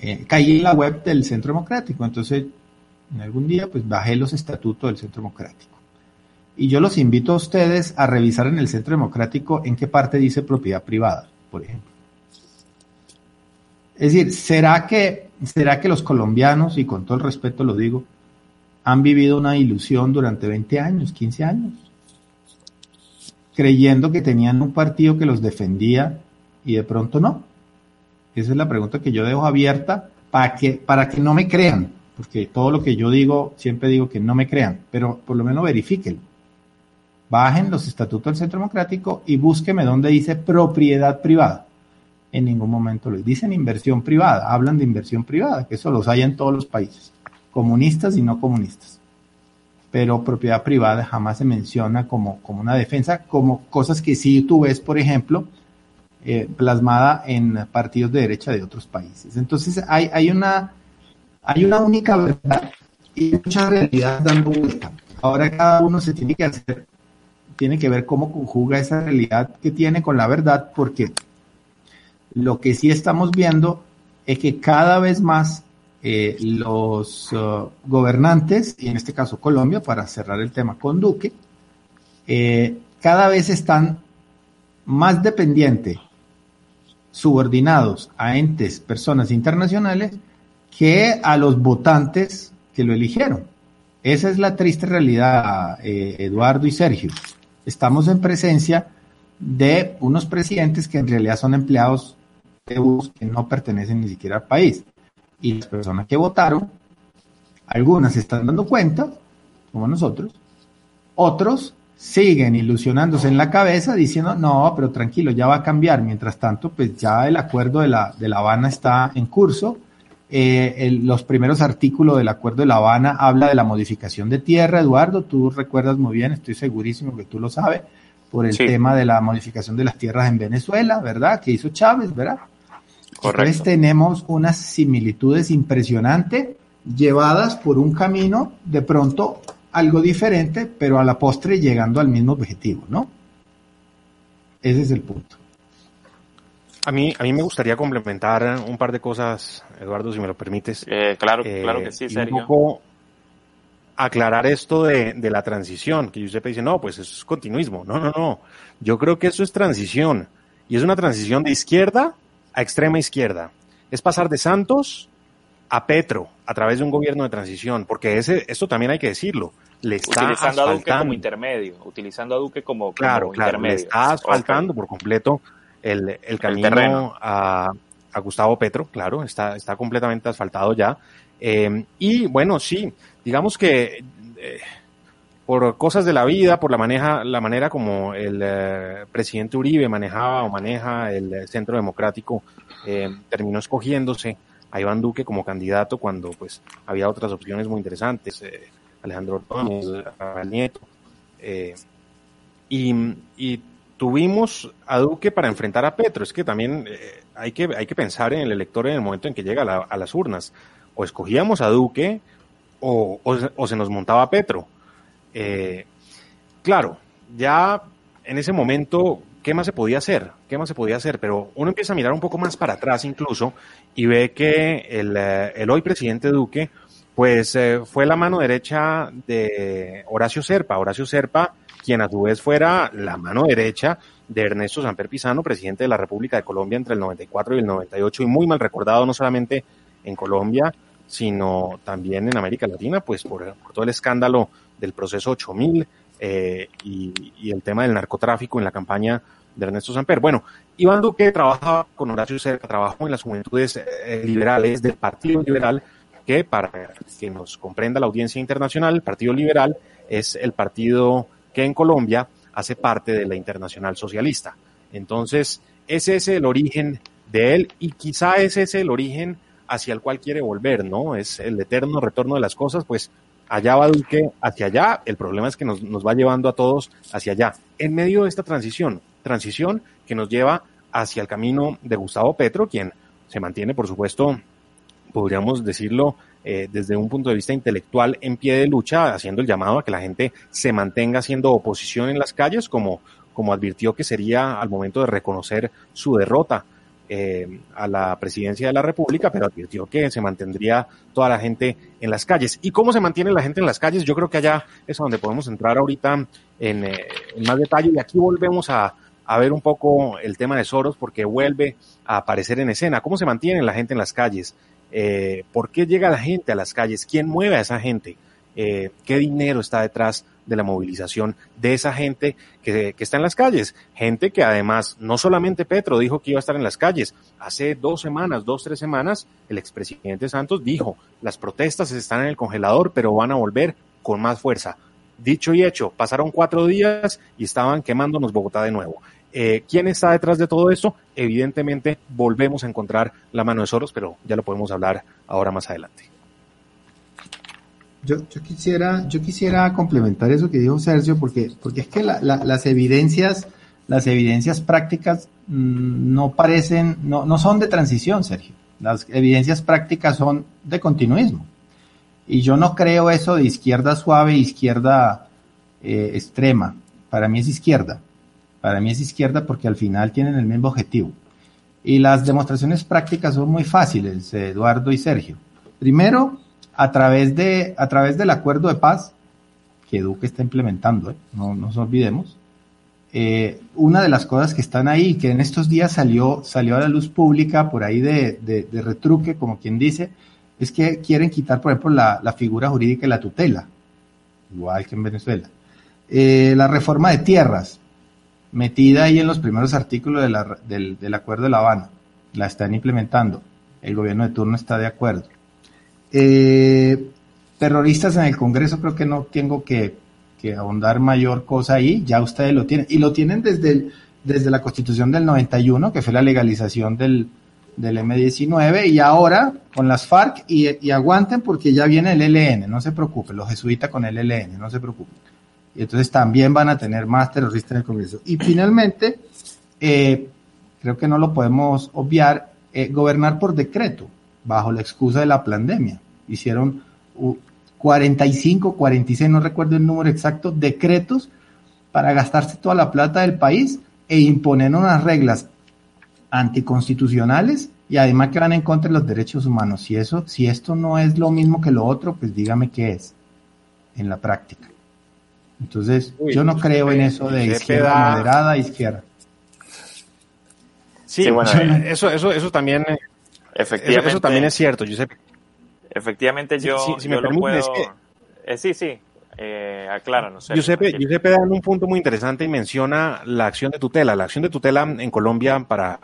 Eh, caí en la web del Centro Democrático, entonces en algún día pues bajé los estatutos del Centro Democrático. Y yo los invito a ustedes a revisar en el Centro Democrático en qué parte dice propiedad privada, por ejemplo. Es decir, ¿será que, ¿será que los colombianos, y con todo el respeto lo digo, han vivido una ilusión durante 20 años, 15 años? Creyendo que tenían un partido que los defendía y de pronto no. Esa es la pregunta que yo dejo abierta para que, para que no me crean, porque todo lo que yo digo, siempre digo que no me crean, pero por lo menos verifiquen. Bajen los estatutos del Centro Democrático y búsqueme donde dice propiedad privada en ningún momento lo dicen inversión privada, hablan de inversión privada, que eso los hay en todos los países, comunistas y no comunistas. Pero propiedad privada jamás se menciona como, como una defensa, como cosas que sí tú ves, por ejemplo, eh, plasmada en partidos de derecha de otros países. Entonces hay, hay, una, hay una única verdad y mucha realidad dando vuelta. Ahora cada uno se tiene que hacer, tiene que ver cómo conjuga esa realidad que tiene con la verdad, porque lo que sí estamos viendo es que cada vez más eh, los uh, gobernantes, y en este caso Colombia, para cerrar el tema con Duque, eh, cada vez están más dependientes, subordinados a entes, personas internacionales, que a los votantes que lo eligieron. Esa es la triste realidad, eh, Eduardo y Sergio. Estamos en presencia de unos presidentes que en realidad son empleados de bus que no pertenecen ni siquiera al país. Y las personas que votaron, algunas se están dando cuenta, como nosotros, otros siguen ilusionándose en la cabeza diciendo, no, pero tranquilo, ya va a cambiar. Mientras tanto, pues ya el acuerdo de La, de la Habana está en curso. Eh, los primeros artículos del acuerdo de La Habana habla de la modificación de tierra, Eduardo, tú recuerdas muy bien, estoy segurísimo que tú lo sabes, por el tema de la modificación de las tierras en Venezuela, ¿verdad? Que hizo Chávez, ¿verdad? Correcto. Entonces tenemos unas similitudes impresionantes llevadas por un camino de pronto algo diferente, pero a la postre llegando al mismo objetivo, ¿no? Ese es el punto. A mí, a mí me gustaría complementar un par de cosas, Eduardo, si me lo permites. Eh, claro, eh, claro que sí, Sergio. Un poco aclarar esto de, de la transición, que usted dice, no, pues eso es continuismo. No, no, no. Yo creo que eso es transición. Y es una transición de izquierda a extrema izquierda. Es pasar de Santos a Petro a través de un gobierno de transición, porque ese, esto también hay que decirlo, le está utilizando a Duque como intermedio, utilizando a Duque como, claro, claro, Le está asfaltando por completo el, el camino a, a, Gustavo Petro, claro, está, está completamente asfaltado ya. Eh, y bueno, sí, digamos que eh, por cosas de la vida, por la maneja, la manera como el eh, presidente Uribe manejaba o maneja el centro democrático, terminó escogiéndose a Iván Duque como candidato cuando pues había otras opciones muy interesantes, eh, Alejandro Ortón, el Nieto. Eh, y, tuvimos a Duque para enfrentar a Petro. Es que también eh, hay, que, hay que pensar en el elector en el momento en que llega a, las urnas. O escogíamos a Duque o, se nos montaba Petro. claro, ya en ese momento ¿qué más se podía hacer? ¿Qué más se podía hacer? Pero uno empieza a mirar un poco más para atrás incluso y ve que el, eh, hoy presidente Duque, pues eh, fue la mano derecha de Horacio Serpa. Horacio Serpa, quien a su vez fuera la mano derecha de Ernesto Samper Pizano, presidente de la República de Colombia entre el 94 y el 98 y muy mal recordado no solamente en Colombia, sino también en América Latina, pues por, todo el escándalo del proceso 8000 eh, y, y, el tema del narcotráfico en la campaña de Ernesto Samper. Bueno, Iván Duque trabajaba con Horacio Cerca, trabajó en las juventudes eh, liberales del Partido Liberal, que para que nos comprenda la audiencia internacional, el Partido Liberal es el partido que en Colombia hace parte de la Internacional Socialista. Entonces, ese es el origen de él y quizá ese es el origen hacia el cual quiere volver, ¿no? Es el eterno retorno de las cosas, pues allá va Duque hacia allá, el problema es que nos, nos va llevando a todos hacia allá. En medio de esta transición, transición que nos lleva hacia el camino de Gustavo Petro, quien se mantiene, por supuesto, podríamos decirlo eh, desde un punto de vista intelectual en pie de lucha, haciendo el llamado a que la gente se mantenga haciendo oposición en las calles, como, como advirtió que sería al momento de reconocer su derrota eh, a la presidencia de la República, pero advirtió que se mantendría toda la gente en las calles. ¿Y cómo se mantiene la gente en las calles? Yo creo que allá es donde podemos entrar ahorita eh, en más detalle y aquí volvemos a, a ver un poco el tema de Soros porque vuelve a aparecer en escena. ¿Cómo se mantiene la gente en las calles? Eh, ¿Por qué llega la gente a las calles? ¿Quién mueve a esa gente? Eh, ¿Qué dinero está detrás de la movilización de esa gente que, que, está en las calles? Gente que además, no solamente Petro dijo que iba a estar en las calles. Hace dos semanas, dos, tres semanas, el expresidente Santos dijo, las protestas están en el congelador, pero van a volver con más fuerza. Dicho y hecho, pasaron cuatro días y estaban quemándonos Bogotá de nuevo. Eh, ¿Quién está detrás de todo esto? Evidentemente volvemos a encontrar la mano de Soros, pero ya lo podemos hablar ahora más adelante. Yo, quisiera, yo quisiera complementar eso que dijo Sergio, porque, porque es que la, la, las evidencias, las evidencias prácticas mmm, no parecen, no, no son de transición, Sergio. Las evidencias prácticas son de continuismo. Y yo no creo eso de izquierda suave, izquierda eh, extrema. Para mí es izquierda. Para mí es izquierda porque al final tienen el mismo objetivo. Y las demostraciones prácticas son muy fáciles, Eduardo y Sergio. Primero, a través, de, a través del acuerdo de paz que Duque está implementando, ¿eh? no, nos olvidemos. Eh, una de las cosas que están ahí, que en estos días salió, salió a la luz pública por ahí de, de, de retruque, como quien dice, es que quieren quitar, por ejemplo, la, la, figura jurídica y la tutela. igual que en Venezuela. Eh, la reforma de tierras, metida ahí en los primeros artículos del, Acuerdo de La Habana, la están implementando. El gobierno de turno está de acuerdo. Eh, terroristas en el Congreso, creo que no tengo que, ahondar mayor cosa ahí, ya ustedes lo tienen. Y lo tienen desde, desde la Constitución del 91, que fue la legalización del, del M19 y ahora con las FARC y, aguanten porque ya viene el ELN, no se preocupen, los jesuitas con el ELN, no se preocupen. Y entonces también van a tener más terroristas en el Congreso. Y finalmente, eh, creo que no lo podemos obviar, eh, gobernar por decreto, bajo la excusa de la pandemia. Hicieron 45, 46, no recuerdo el número exacto, decretos para gastarse toda la plata del país e imponer unas reglas anticonstitucionales y además que van en contra de los derechos humanos. Si eso, si esto no es lo mismo que lo otro, pues dígame qué es en la práctica. Entonces, yo no creo en eso de izquierda moderada izquierda. Sí, bueno, eh, eso, eso, eso también, eh, efectivamente, eso, también es cierto, Giuseppe. Efectivamente, yo, si, me puedo... Eh, sí, sí, eh, no sé. Giuseppe, Giuseppe da un punto muy interesante y menciona la acción de tutela. La acción de tutela en Colombia para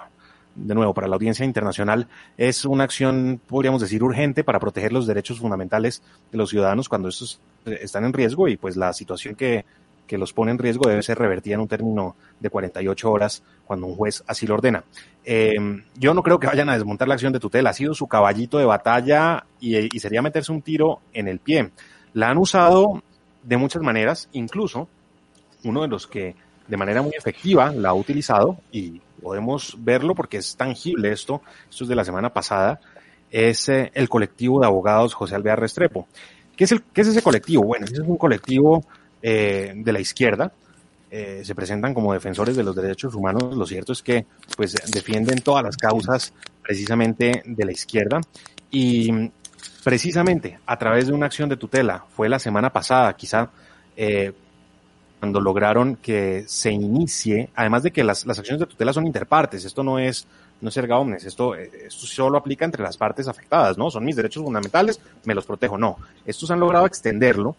de nuevo, para la audiencia internacional, es una acción, podríamos decir, urgente para proteger los derechos fundamentales de los ciudadanos cuando estos eh, están en riesgo y pues la situación que, que los pone en riesgo debe ser revertida en un término de 48 horas cuando un juez así lo ordena. Eh, yo no creo que vayan a desmontar la acción de tutela, ha sido su caballito de batalla y, y sería meterse un tiro en el pie. La han usado de muchas maneras, incluso uno de los que de manera muy efectiva la ha utilizado y podemos verlo porque es tangible esto, esto es de la semana pasada, es eh, el colectivo de abogados José Alvear Restrepo. ¿Qué es, el, ¿Qué es ese colectivo? Bueno, ese es un colectivo eh, de la izquierda, eh, se presentan como defensores de los derechos humanos, lo cierto es que pues defienden todas las causas precisamente de la izquierda y precisamente a través de una acción de tutela, fue la semana pasada, quizá eh, cuando lograron que se inicie, además de que las, las acciones de tutela son interpartes, esto no es, no es erga omnes, esto, esto solo aplica entre las partes afectadas, ¿no? Son mis derechos fundamentales, me los protejo, no. Estos han logrado extenderlo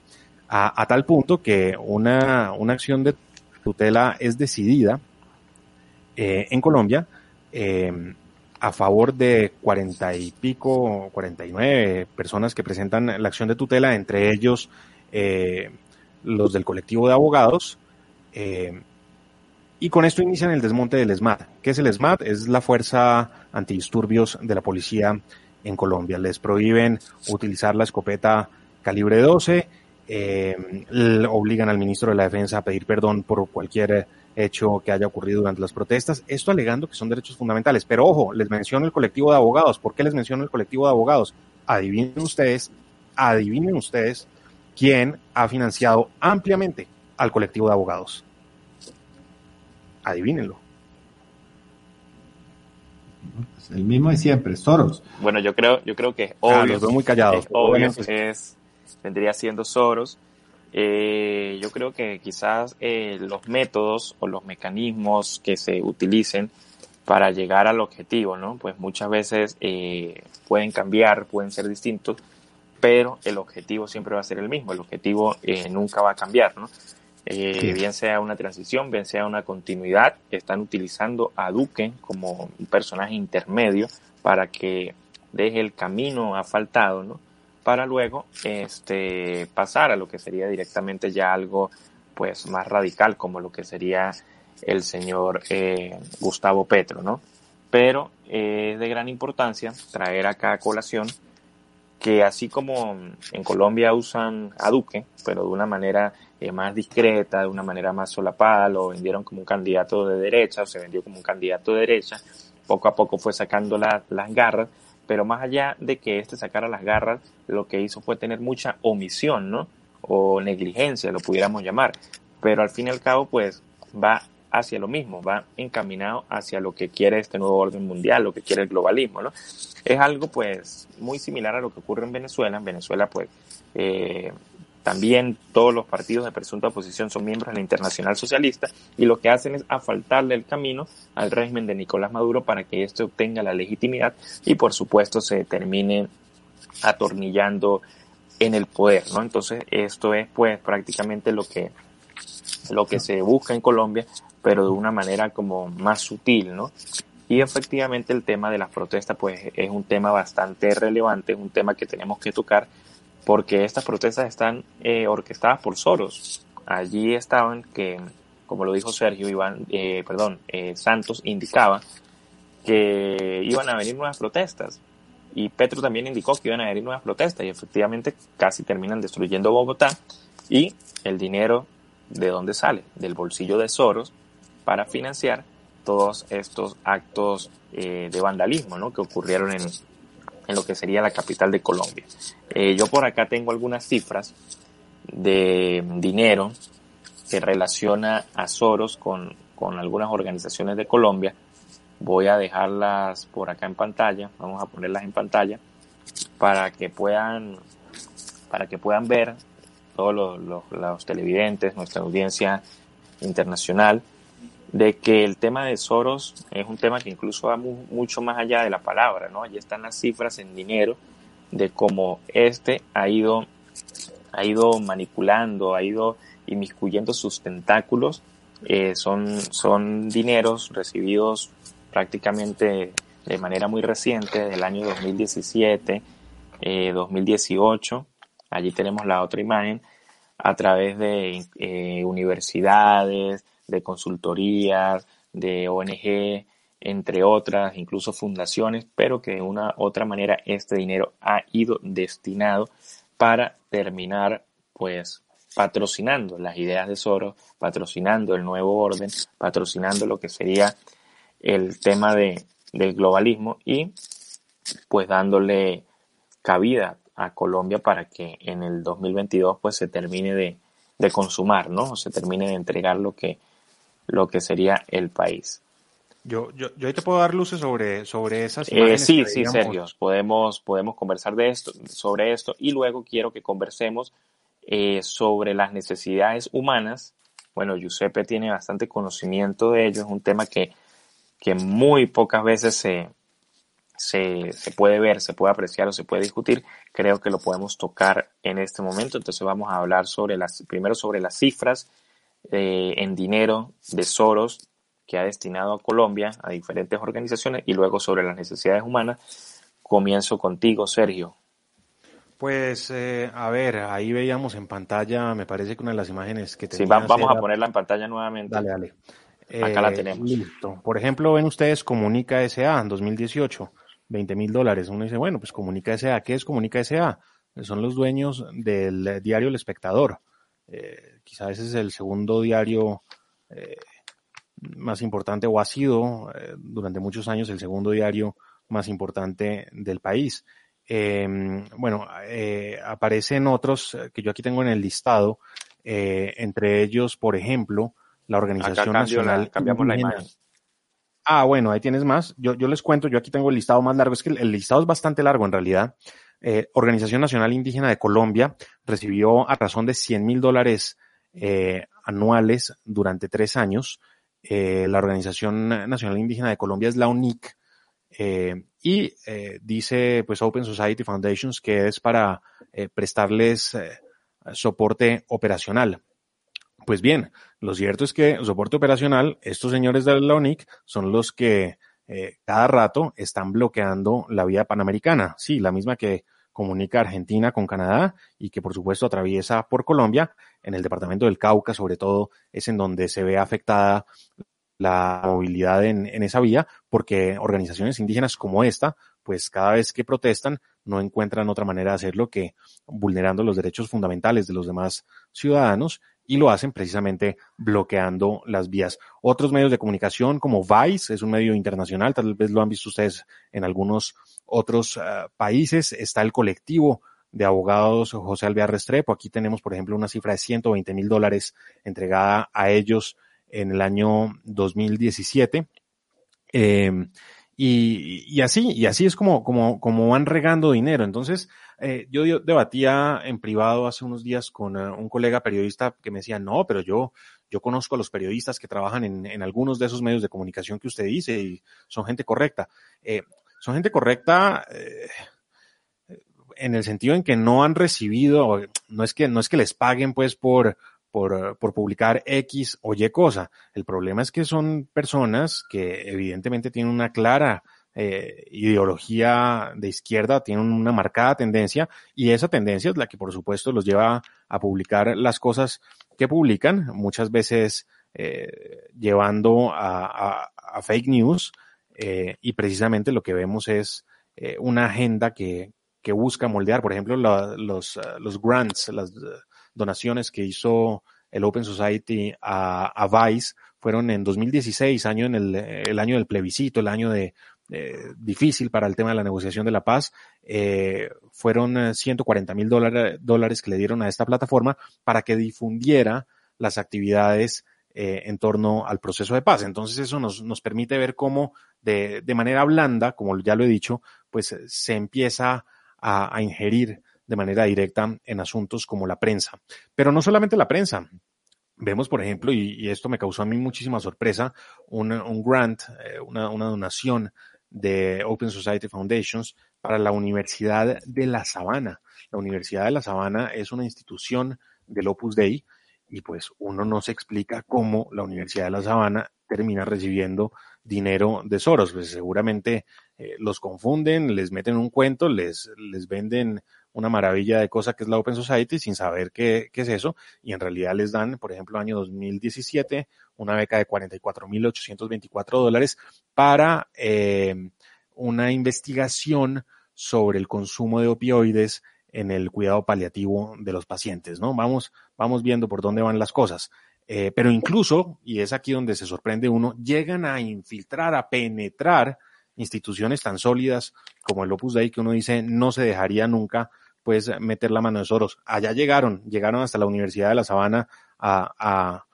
a, a tal punto que una, una acción de tutela es decidida eh, en Colombia eh, a favor de cuarenta y pico, cuarenta y nueve personas que presentan la acción de tutela, entre ellos eh, los del colectivo de abogados, eh, y con esto inician el desmonte del SMAT. ¿Qué es el SMAT? Es la fuerza antidisturbios de la policía en Colombia. Les prohíben utilizar la escopeta calibre 12, eh, obligan al ministro de la Defensa a pedir perdón por cualquier hecho que haya ocurrido durante las protestas, esto alegando que son derechos fundamentales. Pero ojo, les menciono el colectivo de abogados. ¿Por qué les menciono el colectivo de abogados? Adivinen ustedes, adivinen ustedes quien ha financiado ampliamente al colectivo de abogados. Adivínenlo. El mismo de siempre, Soros. Bueno, yo creo, yo creo que es ah, obvio. muy callados. Es vendría siendo Soros. Eh, yo creo que quizás eh, los métodos o los mecanismos que se utilicen para llegar al objetivo, ¿no? Pues muchas veces eh, pueden cambiar, pueden ser distintos, pero el objetivo siempre va a ser el mismo, el objetivo eh, nunca va a cambiar, ¿no? Eh, bien sea una transición, bien sea una continuidad, están utilizando a Duque como un personaje intermedio para que deje el camino asfaltado, ¿no? Para luego este, pasar a lo que sería directamente ya algo pues más radical como lo que sería el señor eh, Gustavo Petro, ¿no? Pero es de gran importancia traer acá a colación que así como en Colombia usan a Duque, pero de una manera eh, más discreta, de una manera más solapada, lo vendieron como un candidato de derecha o se vendió como un candidato de derecha, poco a poco fue sacando las garras, pero más allá de que este sacara las garras, lo que hizo fue tener mucha omisión, ¿no? O negligencia, lo pudiéramos llamar. Pero al fin y al cabo, pues va hacia lo mismo, va encaminado hacia lo que quiere este nuevo orden mundial, lo que quiere el globalismo, ¿no? Es algo pues muy similar a lo que ocurre en Venezuela. En Venezuela pues eh, también todos los partidos de presunta oposición son miembros de la Internacional Socialista y lo que hacen es afaltarle el camino al régimen de Nicolás Maduro para que éste obtenga la legitimidad y por supuesto se termine atornillando en el poder, ¿no? Entonces esto es pues prácticamente lo que, lo que se busca en Colombia, pero de una manera como más sutil, ¿no? Y efectivamente el tema de las protestas pues es un tema bastante relevante, es un tema que tenemos que tocar porque estas protestas están eh, orquestadas por Soros. Allí estaban que, como lo dijo Sergio Iván, eh, perdón, eh, Santos indicaba que iban a venir nuevas protestas y Petro también indicó que iban a venir nuevas protestas y efectivamente casi terminan destruyendo Bogotá y el dinero de dónde sale, del bolsillo de Soros para financiar todos estos actos eh, de vandalismo ¿no? que ocurrieron en, en, lo que sería la capital de Colombia. Eh, yo por acá tengo algunas cifras de dinero que relaciona a Soros con, con algunas organizaciones de Colombia. Voy a dejarlas por acá en pantalla, vamos a ponerlas en pantalla para que puedan, para que puedan ver todos los, los, los televidentes, nuestra audiencia internacional, de que el tema de Soros es un tema que incluso va mucho más allá de la palabra, ¿no? Allí están las cifras en dinero de cómo este ha ido, ha ido manipulando, ha ido inmiscuyendo sus tentáculos. Eh, son, son dineros recibidos prácticamente de manera muy reciente, del año 2017, eh, 2018. Allí tenemos la otra imagen a través de eh, universidades, de consultorías, de ONG, entre otras, incluso fundaciones, pero que de una otra manera este dinero ha ido destinado para terminar, pues, patrocinando las ideas de Soros, patrocinando el nuevo orden, patrocinando lo que sería el tema de, del globalismo y pues dándole cabida a Colombia para que en el 2022 pues se termine de, de consumar, ¿no? Se termine de entregar lo que lo que sería el país. Yo, yo, yo ahí te puedo dar luces sobre, sobre esas eh, imágenes. sí, sí, Sergio, podemos, podemos conversar de esto, sobre esto y luego quiero que conversemos eh, sobre las necesidades humanas. Bueno, Giuseppe tiene bastante conocimiento de ello, es un tema que, que muy pocas veces se, se, se, puede ver, se puede apreciar o se puede discutir. Creo que lo podemos tocar en este momento. Entonces vamos a hablar sobre las, primero sobre las cifras eh, en dinero de Soros que ha destinado a Colombia, a diferentes organizaciones, y luego sobre las necesidades humanas. Comienzo contigo, Sergio. Pues, eh, a ver, ahí veíamos en pantalla, me parece que una de las imágenes que Sí, vamos a ponerla en pantalla nuevamente. Dale, dale. Acá la eh, tenemos. Listo. Por ejemplo, ven ustedes Comunica S.A. en 2018, 20 mil dólares. Uno dice, bueno, pues Comunica S.A. ¿Qué es Comunica S.A.? Son los dueños del diario El Espectador. Eh, quizás ese es el segundo diario eh, más importante o ha sido eh, durante muchos años el segundo diario más importante del país. Em, bueno, aparecen otros que yo aquí tengo en el listado, entre ellos, por ejemplo, la Organización Nacional. cambiamos la imagen. Ah, bueno, ahí tienes más. Yo, yo les cuento, yo aquí tengo el listado más largo. Es que el listado es bastante largo en realidad. Eh, Organización Nacional Indígena de Colombia recibió a razón de 100 mil dólares eh, anuales durante tres años. Eh, la Organización Nacional Indígena de Colombia es la UNIC y dice pues Open Society Foundations que es para prestarles soporte operacional. Pues bien, lo cierto es que soporte operacional, estos señores de la UNIC son los que cada rato están bloqueando la vía panamericana. Sí, la misma que comunica Argentina con Canadá y que por supuesto atraviesa por Colombia. En el departamento del Cauca, sobre todo, es en donde se ve afectada la movilidad en, esa vía, porque organizaciones indígenas como esta, pues cada vez que protestan, no encuentran otra manera de hacerlo que vulnerando los derechos fundamentales de los demás ciudadanos y lo hacen precisamente bloqueando las vías. Otros medios de comunicación como Vice, es un medio internacional, tal vez lo han visto ustedes en algunos otros uh, países, está el colectivo de abogados José Alvear Restrepo. Aquí tenemos, por ejemplo, una cifra de 120 mil dólares entregada a ellos en el año 2017. Eh, y, y, así, y así es como, como, como van regando dinero. Entonces, eh, yo debatía en privado hace unos días con uh, un colega periodista que me decía, no, pero yo, yo conozco a los periodistas que trabajan en, en, algunos de esos medios de comunicación que usted dice y son gente correcta. Eh, son gente correcta. Eh, en el sentido en que no han recibido, no es que, no es que les paguen pues por, por, por, publicar X o Y cosa. El problema es que son personas que evidentemente tienen una clara eh, ideología de izquierda, tienen una marcada tendencia y esa tendencia es la que por supuesto los lleva a publicar las cosas que publican, muchas veces eh, llevando a, fake news eh, y precisamente lo que vemos es eh, una agenda que, que busca moldear, por ejemplo, los, los grants, las donaciones que hizo el Open Society a, a Vice fueron en 2016, año en el, el año del plebiscito, el año de, difícil para el tema de la negociación de la paz. Eh, fueron 140 mil dólares que le dieron a esta plataforma para que difundiera las actividades eh, en torno al proceso de paz. Entonces eso nos, nos permite ver cómo de, de, manera blanda, como ya lo he dicho, pues se empieza a, a ingerir de manera directa en asuntos como la prensa. Pero no solamente la prensa. Vemos, por ejemplo, y, esto me causó a mí muchísima sorpresa, un, un grant, eh, una, una donación de Open Society Foundations para la Universidad de La Sabana. La Universidad de La Sabana es una institución del Opus Dei y pues uno no se explica cómo la Universidad de La Sabana termina recibiendo dinero de Soros. Pues seguramente eh, los confunden, les meten un cuento, les, les venden una maravilla de cosa que es la Open Society sin saber qué, qué es eso y en realidad les dan, por ejemplo, año 2017, una beca de 44.824 dólares para eh, una investigación sobre el consumo de opioides en el cuidado paliativo de los pacientes, ¿no? Vamos, vamos viendo por dónde van las cosas. Eh, pero incluso, y es aquí donde se sorprende uno, llegan a infiltrar, a penetrar instituciones tan sólidas como el Opus Dei que uno dice no se dejaría nunca pues meter la mano de Soros. Allá llegaron, llegaron hasta la Universidad de La Sabana a, a,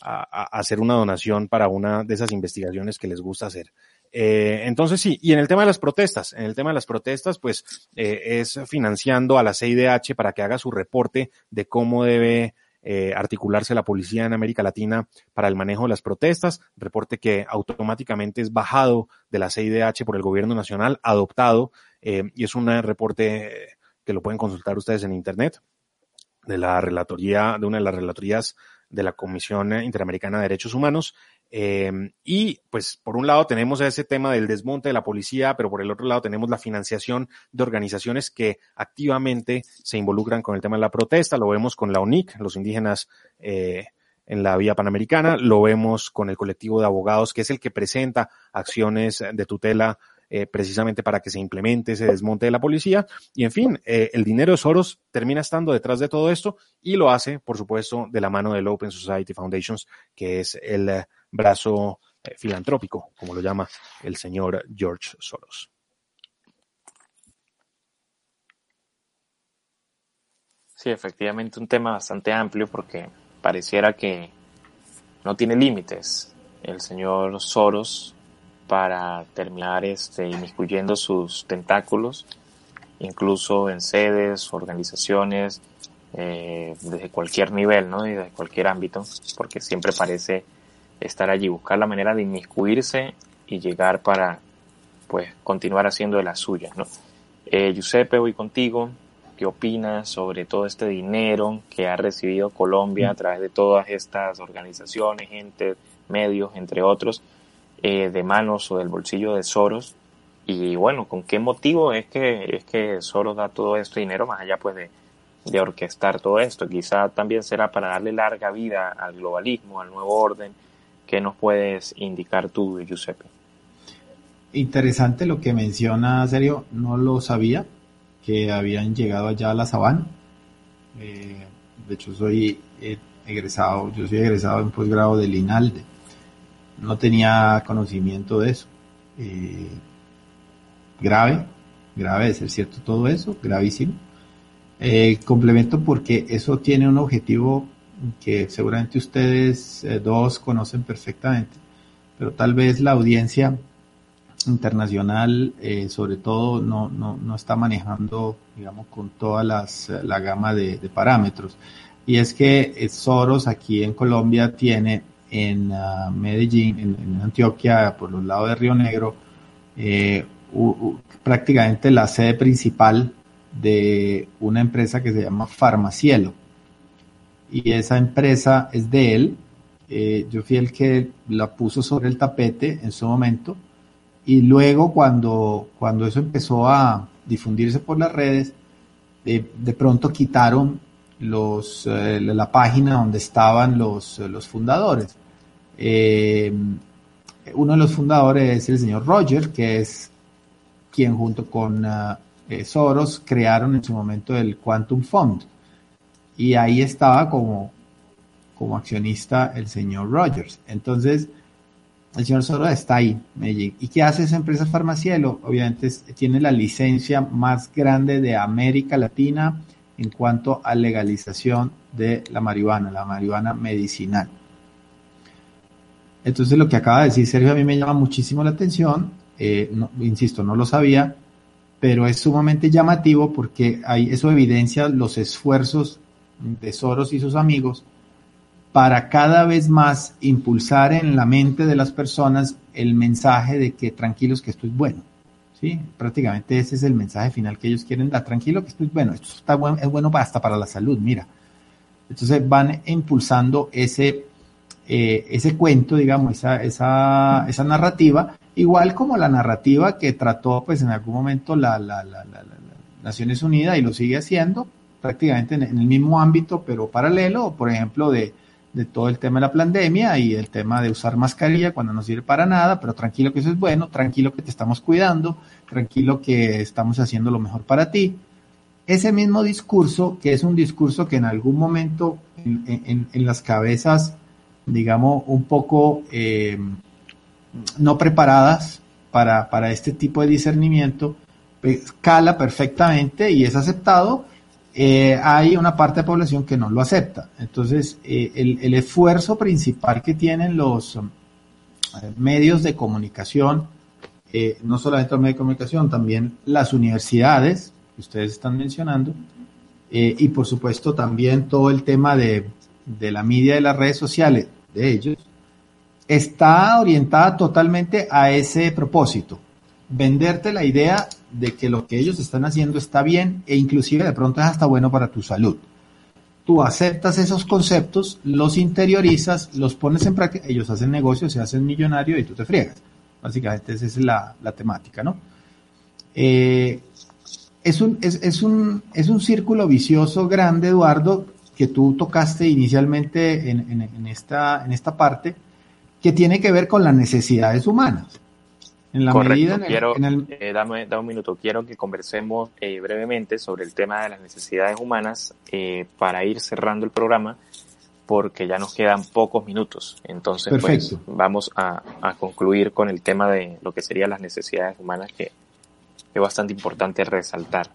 a, a hacer una donación para una de esas investigaciones que les gusta hacer. Eh, entonces sí, y en el tema de las protestas, en el tema de las protestas, pues eh, es financiando a la CIDH para que haga su reporte de cómo debe eh, articularse la policía en América Latina para el manejo de las protestas, reporte que automáticamente es bajado de la CIDH por el gobierno nacional, adoptado, eh, y es un reporte que lo pueden consultar ustedes en internet, de la relatoría, de una de las relatorías de la Comisión Interamericana de Derechos Humanos. Eh, y pues por un lado tenemos ese tema del desmonte de la policía, pero por el otro lado tenemos la financiación de organizaciones que activamente se involucran con el tema de la protesta. Lo vemos con la UNIC, los indígenas eh, en la vía panamericana, lo vemos con el colectivo de abogados, que es el que presenta acciones de tutela eh, precisamente para que se implemente ese desmonte de la policía. Y en fin, eh, el dinero de Soros termina estando detrás de todo esto y lo hace, por supuesto, de la mano del Open Society Foundations, que es el eh, brazo filantrópico, como lo llama el señor George Soros. Sí, efectivamente un tema bastante amplio porque pareciera que no tiene límites. El señor Soros para terminar este, inmiscuyendo sus tentáculos, incluso en sedes, organizaciones, eh, desde cualquier nivel, ¿no? Y desde cualquier ámbito, porque siempre parece estar allí, buscar la manera de inmiscuirse y llegar para, pues, continuar haciendo de las suyas, ¿no? Eh, Giuseppe, voy contigo. ¿Qué opinas sobre todo este dinero que ha recibido Colombia a través de todas estas organizaciones, gente, medios, entre otros? Eh, de manos o del bolsillo de Soros. Y bueno, ¿con qué motivo es que, es que Soros da todo este dinero más allá pues de, de orquestar todo esto? Quizá también será para darle larga vida al globalismo, al nuevo orden. ¿Qué nos puedes indicar tú, Giuseppe? Interesante lo que menciona Sergio, no lo sabía que habían llegado allá a la sabana. Eh, de hecho, soy eh, egresado, yo soy egresado en posgrado del INALDE no tenía conocimiento de eso. Eh, grave, grave de ser cierto todo eso, gravísimo. Eh, complemento porque eso tiene un objetivo que seguramente ustedes eh, dos conocen perfectamente, pero tal vez la audiencia internacional eh, sobre todo no, no, no, está manejando digamos con toda las, la gama de, de parámetros y es que Soros aquí en Colombia tiene en uh, Medellín, en, Antioquia, por los lados de Río Negro, eh, prácticamente la sede principal de una empresa que se llama Farmacielo. Y esa empresa es de él. Eh, yo fui el que la puso sobre el tapete en su momento. Y luego cuando, cuando eso empezó a difundirse por las redes, de pronto quitaron los, eh, la página donde estaban los, los fundadores. Eh, uno de los fundadores es el señor Roger, que es quien junto con eh, Soros crearon en su momento el Quantum Fund. Y ahí estaba como, como accionista el señor Rogers. Entonces, el señor Soros está ahí. ¿Y qué hace esa empresa Farmacielo? Obviamente tiene la licencia más grande de América Latina en cuanto a legalización de la marihuana, la marihuana medicinal. Entonces lo que acaba de decir Sergio a mí me llama muchísimo la atención, eh, insisto, no lo sabía, pero es sumamente llamativo porque hay, eso evidencia los esfuerzos de Soros y sus amigos para cada vez más impulsar en la mente de las personas el mensaje de que tranquilos que esto es bueno. ¿sí? Prácticamente ese es el mensaje final que ellos quieren dar. Tranquilo que esto es bueno, esto está bueno, es bueno hasta para la salud, mira. Entonces van impulsando ese, eh, ese cuento, digamos, esa, esa, esa narrativa, igual como la narrativa que trató pues en algún momento la, la, la, la Naciones Unidas y lo sigue haciendo prácticamente en, el mismo ámbito, pero paralelo, por ejemplo, de, de todo el tema de la pandemia y el tema de usar mascarilla cuando no sirve para nada, pero tranquilo que eso es bueno, tranquilo que te estamos cuidando, tranquilo que estamos haciendo lo mejor para ti. Ese mismo discurso, que es un discurso que en algún momento en, las cabezas, digamos, un poco eh, no preparadas para, para este tipo de discernimiento, pues, cala perfectamente y es aceptado, eh, hay una parte de población que no lo acepta. Entonces, eh, el, esfuerzo principal que tienen los um, medios de comunicación, no solamente los medios de comunicación, también las universidades que ustedes están mencionando, y por supuesto también todo el tema de, de la media y las redes sociales de ellos, está orientada totalmente a ese propósito, venderte la idea de que lo que ellos están haciendo está bien e inclusive de pronto es hasta bueno para tu salud. Tú aceptas esos conceptos, los interiorizas, los pones en práctica, ellos hacen negocios, se hacen millonarios y tú te friegas. Básicamente esa es la, temática, ¿no? Eh, es, un, es, un, es un círculo vicioso grande, Eduardo, que tú tocaste inicialmente en, esta, en esta parte, que tiene que ver con las necesidades humanas. En la medida quiero, eh, dame, un minuto, quiero que conversemos eh, brevemente sobre el tema de las necesidades humanas eh, para ir cerrando el programa, porque ya nos quedan pocos minutos. Entonces, pues, vamos a, concluir con el tema de lo que serían las necesidades humanas, que es bastante importante resaltar.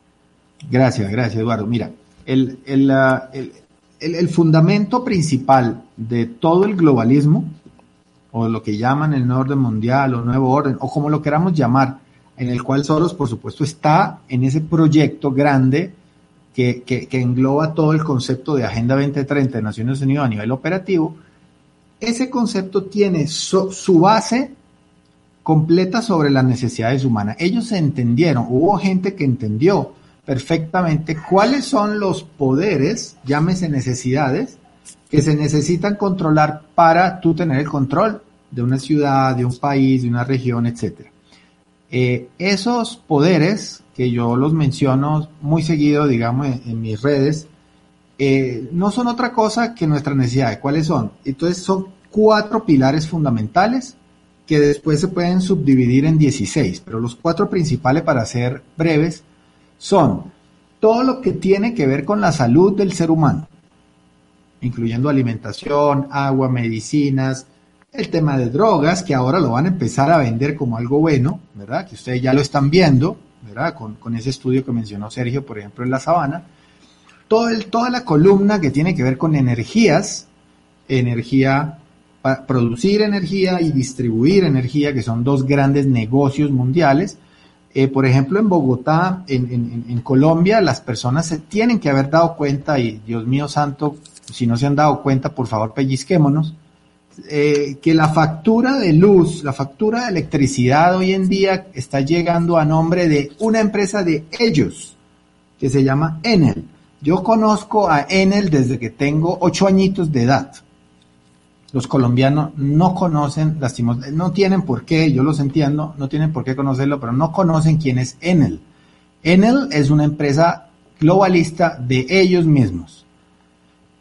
Gracias, gracias, Eduardo. Mira, el, el, el, el fundamento principal de todo el globalismo o lo que llaman el nuevo orden mundial o nuevo orden, o como lo queramos llamar, en el cual Soros, por supuesto, está en ese proyecto grande que, que, engloba todo el concepto de Agenda 2030 de Naciones Unidas a nivel operativo, ese concepto tiene su base completa sobre las necesidades humanas. Ellos entendieron, hubo gente que entendió perfectamente cuáles son los poderes, llámese necesidades, que se necesitan controlar para tú tener el control de una ciudad, de un país, de una región, etc. Eh, esos poderes, que yo los menciono muy seguido, digamos, en, mis redes, eh, no son otra cosa que nuestras necesidades. ¿Cuáles son? Entonces son cuatro pilares fundamentales que después se pueden subdividir en 16, pero los cuatro principales, para ser breves, son todo lo que tiene que ver con la salud del ser humano, incluyendo alimentación, agua, medicinas, el tema de drogas, que ahora lo van a empezar a vender como algo bueno, ¿verdad? Que ustedes ya lo están viendo, ¿verdad? Con, ese estudio que mencionó Sergio, por ejemplo, en la sabana. Toda la columna que tiene que ver con energías, energía, producir energía y distribuir energía, que son dos grandes negocios mundiales. Eh, por ejemplo, en Bogotá, en, Colombia, las personas se tienen que haber dado cuenta, y Dios mío santo, si no se han dado cuenta, por favor pellizquémonos, eh, que la factura de luz, la factura de electricidad hoy en día está llegando a nombre de una empresa de ellos, que se llama Enel. Yo conozco a Enel desde que tengo ocho añitos de edad. Los colombianos no conocen, lastimos, no tienen por qué, yo los entiendo, no tienen por qué conocerlo, pero no conocen quién es Enel. Enel es una empresa globalista de ellos mismos.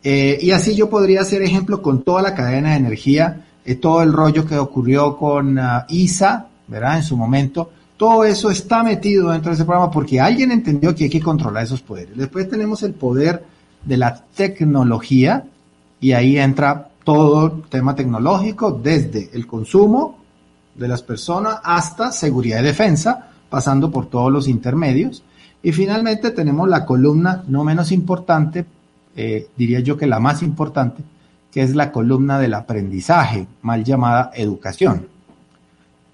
Eh, y así yo podría hacer ejemplo con toda la cadena de energía, eh, todo el rollo que ocurrió con ah, ISA, ¿verdad? En su momento. Todo eso está metido dentro de ese programa porque alguien entendió que hay que controlar esos poderes. Después tenemos el poder de la tecnología y ahí entra todo tema tecnológico desde el consumo de las personas hasta seguridad y defensa, pasando por todos los intermedios. Y finalmente tenemos la columna no menos importante, eh, diría yo que la más importante, que es la columna del aprendizaje, mal llamada educación.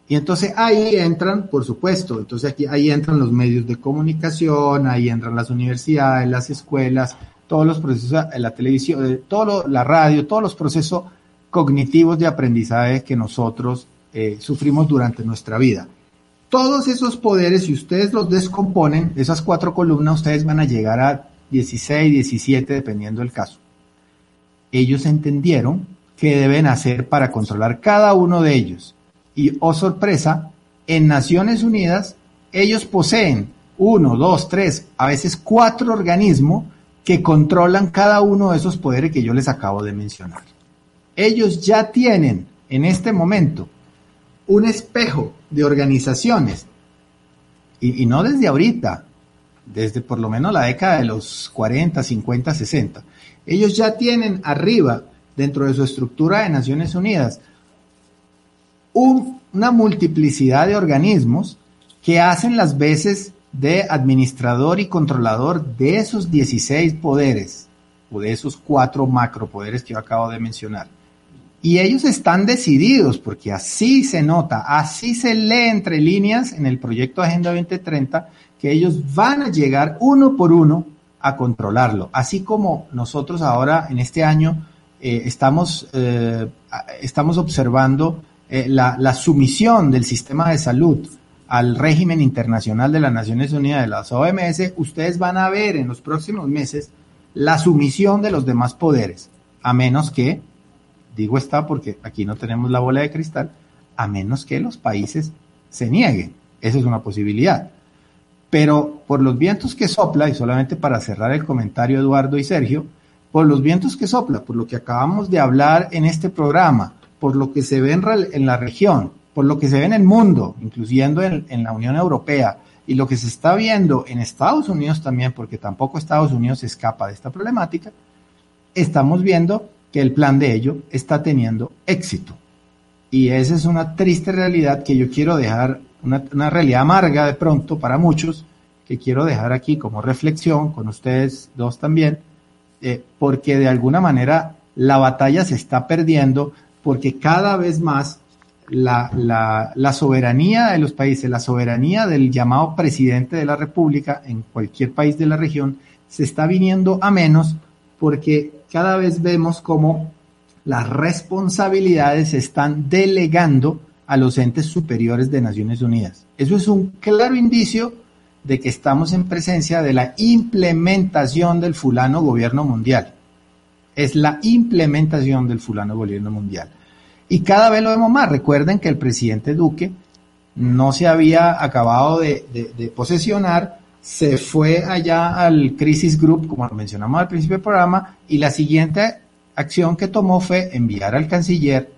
Y entonces ahí entran, por supuesto, entonces aquí ahí entran los medios de comunicación, ahí entran las universidades, las escuelas, todos los procesos, la televisión, todo la radio, todos los procesos cognitivos de aprendizaje que nosotros eh, sufrimos durante nuestra vida. Todos esos poderes, si ustedes los descomponen, esas cuatro columnas, ustedes van a llegar a 16, 17, dependiendo del caso. Ellos entendieron qué deben hacer para controlar cada uno de ellos y, oh sorpresa, en Naciones Unidas ellos poseen uno, dos, tres, a veces cuatro organismos que controlan cada uno de esos poderes que yo les acabo de mencionar. Ellos ya tienen en este momento un espejo de organizaciones, y, no desde ahorita, desde por lo menos la década de los 40, 50, 60. Ellos ya tienen arriba, dentro de su estructura de Naciones Unidas, una multiplicidad de organismos que hacen las veces de administrador y controlador de esos 16 poderes o de esos cuatro macropoderes que yo acabo de mencionar. Y ellos están decididos, porque así se nota, así se lee entre líneas en el proyecto Agenda 2030, que ellos van a llegar uno por uno a controlarlo. Así como nosotros ahora en este año eh, estamos, eh, estamos observando eh, la, la, sumisión del sistema de salud al régimen internacional de las Naciones Unidas, de las OMS, ustedes van a ver en los próximos meses la sumisión de los demás poderes, a menos que, digo está porque aquí no tenemos la bola de cristal, a menos que los países se nieguen. Esa es una posibilidad. Pero por los vientos que sopla, y solamente para cerrar el comentario Eduardo y Sergio, por los vientos que sopla, por lo que acabamos de hablar en este programa, por lo que se ve en, la región, por lo que se ve en el mundo, incluyendo en, la Unión Europea, y lo que se está viendo en Estados Unidos también, porque tampoco Estados Unidos escapa de esta problemática, estamos viendo que el plan de ello está teniendo éxito. Y esa es una triste realidad que yo quiero dejar, una, una, realidad amarga de pronto para muchos, que quiero dejar aquí como reflexión con ustedes dos también, eh, porque de alguna manera la batalla se está perdiendo porque cada vez más la, la, soberanía de los países, la soberanía del llamado presidente de la República en cualquier país de la región, se está viniendo a menos porque cada vez vemos como las responsabilidades se están delegando a los entes superiores de Naciones Unidas. Eso es un claro indicio de que estamos en presencia de la implementación del fulano gobierno mundial es la implementación del fulano gobierno mundial. Y cada vez lo vemos más. Recuerden que el presidente Duque no se había acabado de, posesionar, se fue allá al Crisis Group, como lo mencionamos al principio del programa, y la siguiente acción que tomó fue enviar al canciller,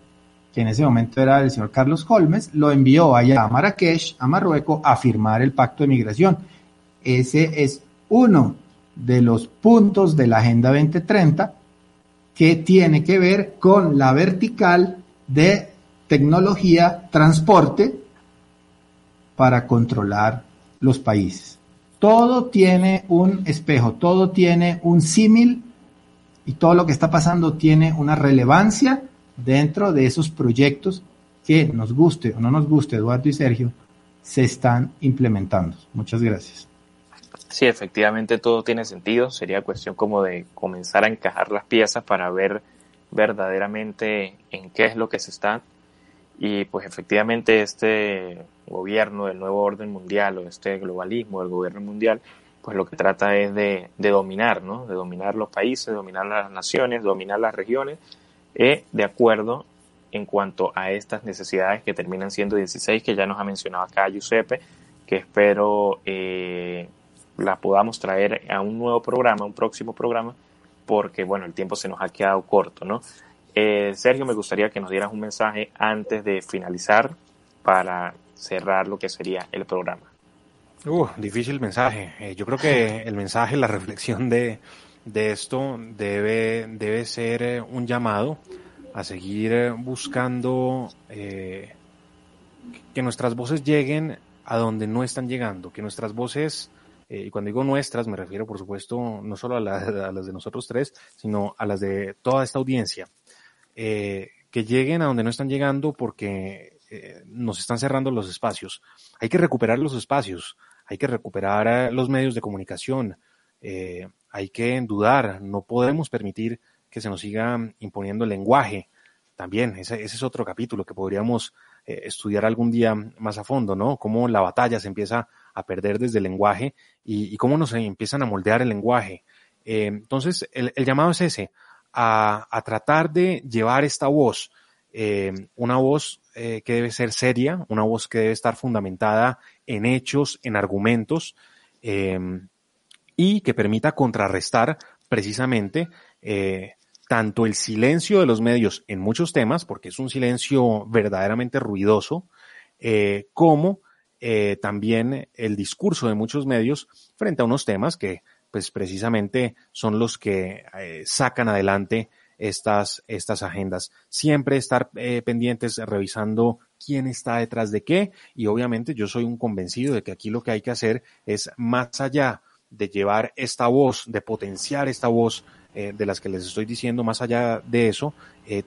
que en ese momento era el señor Carlos Holmes, lo envió allá a Marrakech, a Marruecos, a firmar el pacto de migración. Ese es uno de los puntos de la Agenda 2030 que tiene que ver con la vertical de tecnología, transporte para controlar los países. Todo tiene un espejo, todo tiene un símil y todo lo que está pasando tiene una relevancia dentro de esos proyectos que nos guste o no nos guste, Eduardo y Sergio, se están implementando. Muchas gracias. Sí, efectivamente todo tiene sentido. Sería cuestión como de comenzar a encajar las piezas para ver verdaderamente en qué es lo que se está. Y pues efectivamente este gobierno del nuevo orden mundial o este globalismo del gobierno mundial pues lo que trata es de, dominar, ¿no? De dominar los países, dominar las naciones, dominar las regiones, eh, de acuerdo en cuanto a estas necesidades que terminan siendo 16, que ya nos ha mencionado acá Giuseppe, que espero eh, las podamos traer a un nuevo programa, un próximo programa, porque bueno, el tiempo se nos ha quedado corto, ¿no? Eh, Sergio, me gustaría que nos dieras un mensaje antes de finalizar para cerrar lo que sería el programa. Uh, difícil mensaje. Eh, yo creo que el mensaje, la reflexión de, esto debe, debe ser eh, un llamado a seguir buscando que nuestras voces lleguen a donde no están llegando, que nuestras voces y cuando digo nuestras, me refiero, por supuesto, no solo a, las de nosotros tres, sino a las de toda esta audiencia. Eh, que lleguen a donde no están llegando porque eh, nos están cerrando los espacios. Hay que recuperar los espacios, hay que recuperar eh, los medios de comunicación, hay que dudar, no podemos permitir que se nos siga imponiendo el lenguaje. También, ese, es otro capítulo que podríamos estudiar algún día más a fondo, ¿no? Cómo la batalla se empieza a perder desde el lenguaje y, cómo nos empiezan a moldear el lenguaje. entonces, el llamado es ese, a, tratar de llevar esta voz, eh, una voz eh, que debe ser seria, una voz que debe estar fundamentada en hechos, en argumentos, em, y que permita contrarrestar precisamente eh, tanto el silencio de los medios en muchos temas, porque es un silencio verdaderamente ruidoso, como también el discurso de muchos medios frente a unos temas que pues precisamente son los que eh, sacan adelante estas, estas agendas. Siempre estar eh, pendientes, revisando quién está detrás de qué y obviamente yo soy un convencido de que aquí lo que hay que hacer es más allá de llevar esta voz, de potenciar esta voz eh, de las que les estoy diciendo, más allá de eso,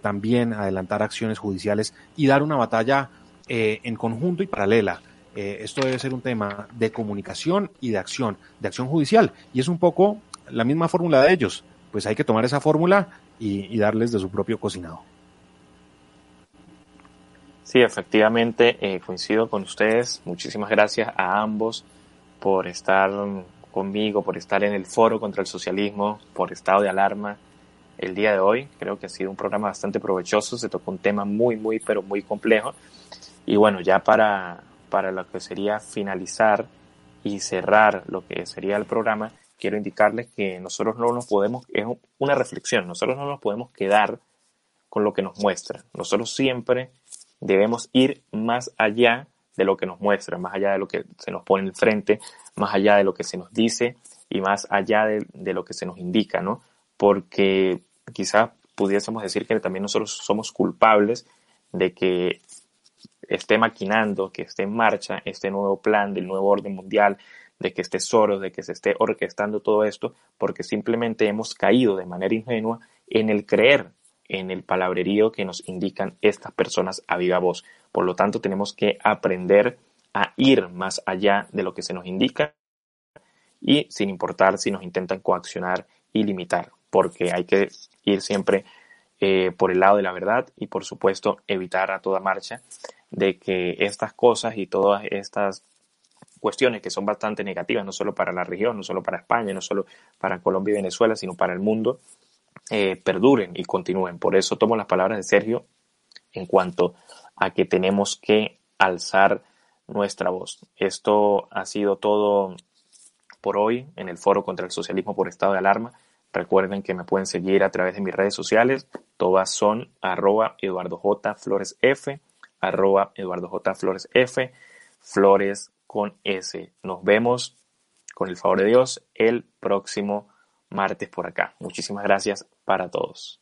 también adelantar acciones judiciales y dar una batalla en conjunto y paralela eh, esto debe ser un tema de comunicación y de acción, de acción judicial. Y es un poco la misma fórmula de ellos. Pues hay que tomar esa fórmula y, darles de su propio cocinado. Sí, efectivamente, eh, coincido con ustedes. Muchísimas gracias a ambos por estar conmigo, por estar en el foro contra el socialismo, por estado de alarma el día de hoy. Creo que ha sido un programa bastante provechoso, se tocó un tema muy, muy, pero muy complejo. Y bueno, ya para, para lo que sería finalizar y cerrar lo que sería el programa, quiero indicarles que nosotros no nos podemos, es una reflexión, nosotros no nos podemos quedar con lo que nos muestra. Nosotros siempre debemos ir más allá de lo que nos muestra, más allá de lo que se nos pone enfrente, más allá de lo que se nos dice y más allá de, de lo que se nos indica, ¿no? Porque quizás pudiésemos decir que también nosotros somos culpables de que esté maquinando, que esté en marcha este nuevo plan del nuevo orden mundial, de que esté Soros, de que se esté orquestando todo esto, porque simplemente hemos caído de manera ingenua en el creer en el palabrerío que nos indican estas personas a viva voz. Por lo tanto, tenemos que aprender a ir más allá de lo que se nos indica y sin importar si nos intentan coaccionar y limitar, porque hay que ir siempre eh, por el lado de la verdad y por supuesto evitar a toda marcha de que estas cosas y todas estas cuestiones que son bastante negativas, no solo para la región, no solo para España, no solo para Colombia y Venezuela, sino para el mundo, eh, perduren y continúen. Por eso tomo las palabras de Sergio en cuanto a que tenemos que alzar nuestra voz. Esto ha sido todo por hoy en el Foro contra el Socialismo por Estado de Alarma. Recuerden que me pueden seguir a través de mis redes sociales. Todas son arroba Eduardo J. Flores F arroba Eduardo J. Flores F, Flores con S. Nos vemos, con el favor de Dios, el próximo martes por acá. Muchísimas gracias para todos.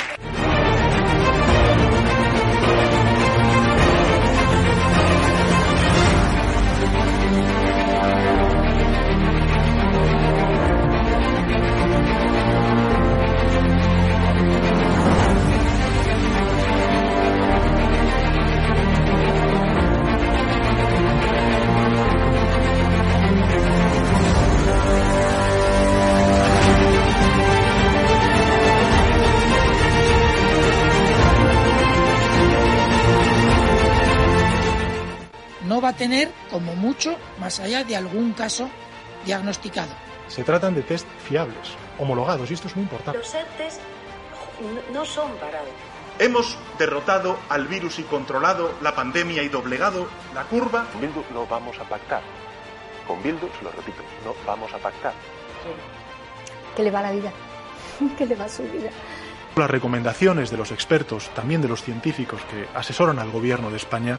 Tener, como mucho, más allá de algún caso diagnosticado. Se tratan de test fiables, homologados, y esto es muy importante. Los ERTES no son parados. Hemos derrotado al virus y controlado la pandemia y doblegado la curva. Con Bildu no vamos a pactar. Con Bildu, se lo repito, no vamos a pactar. ¿Qué le va la vida? ¿Qué le va su vida? Las recomendaciones de los expertos, también de los científicos que asesoran al gobierno de España,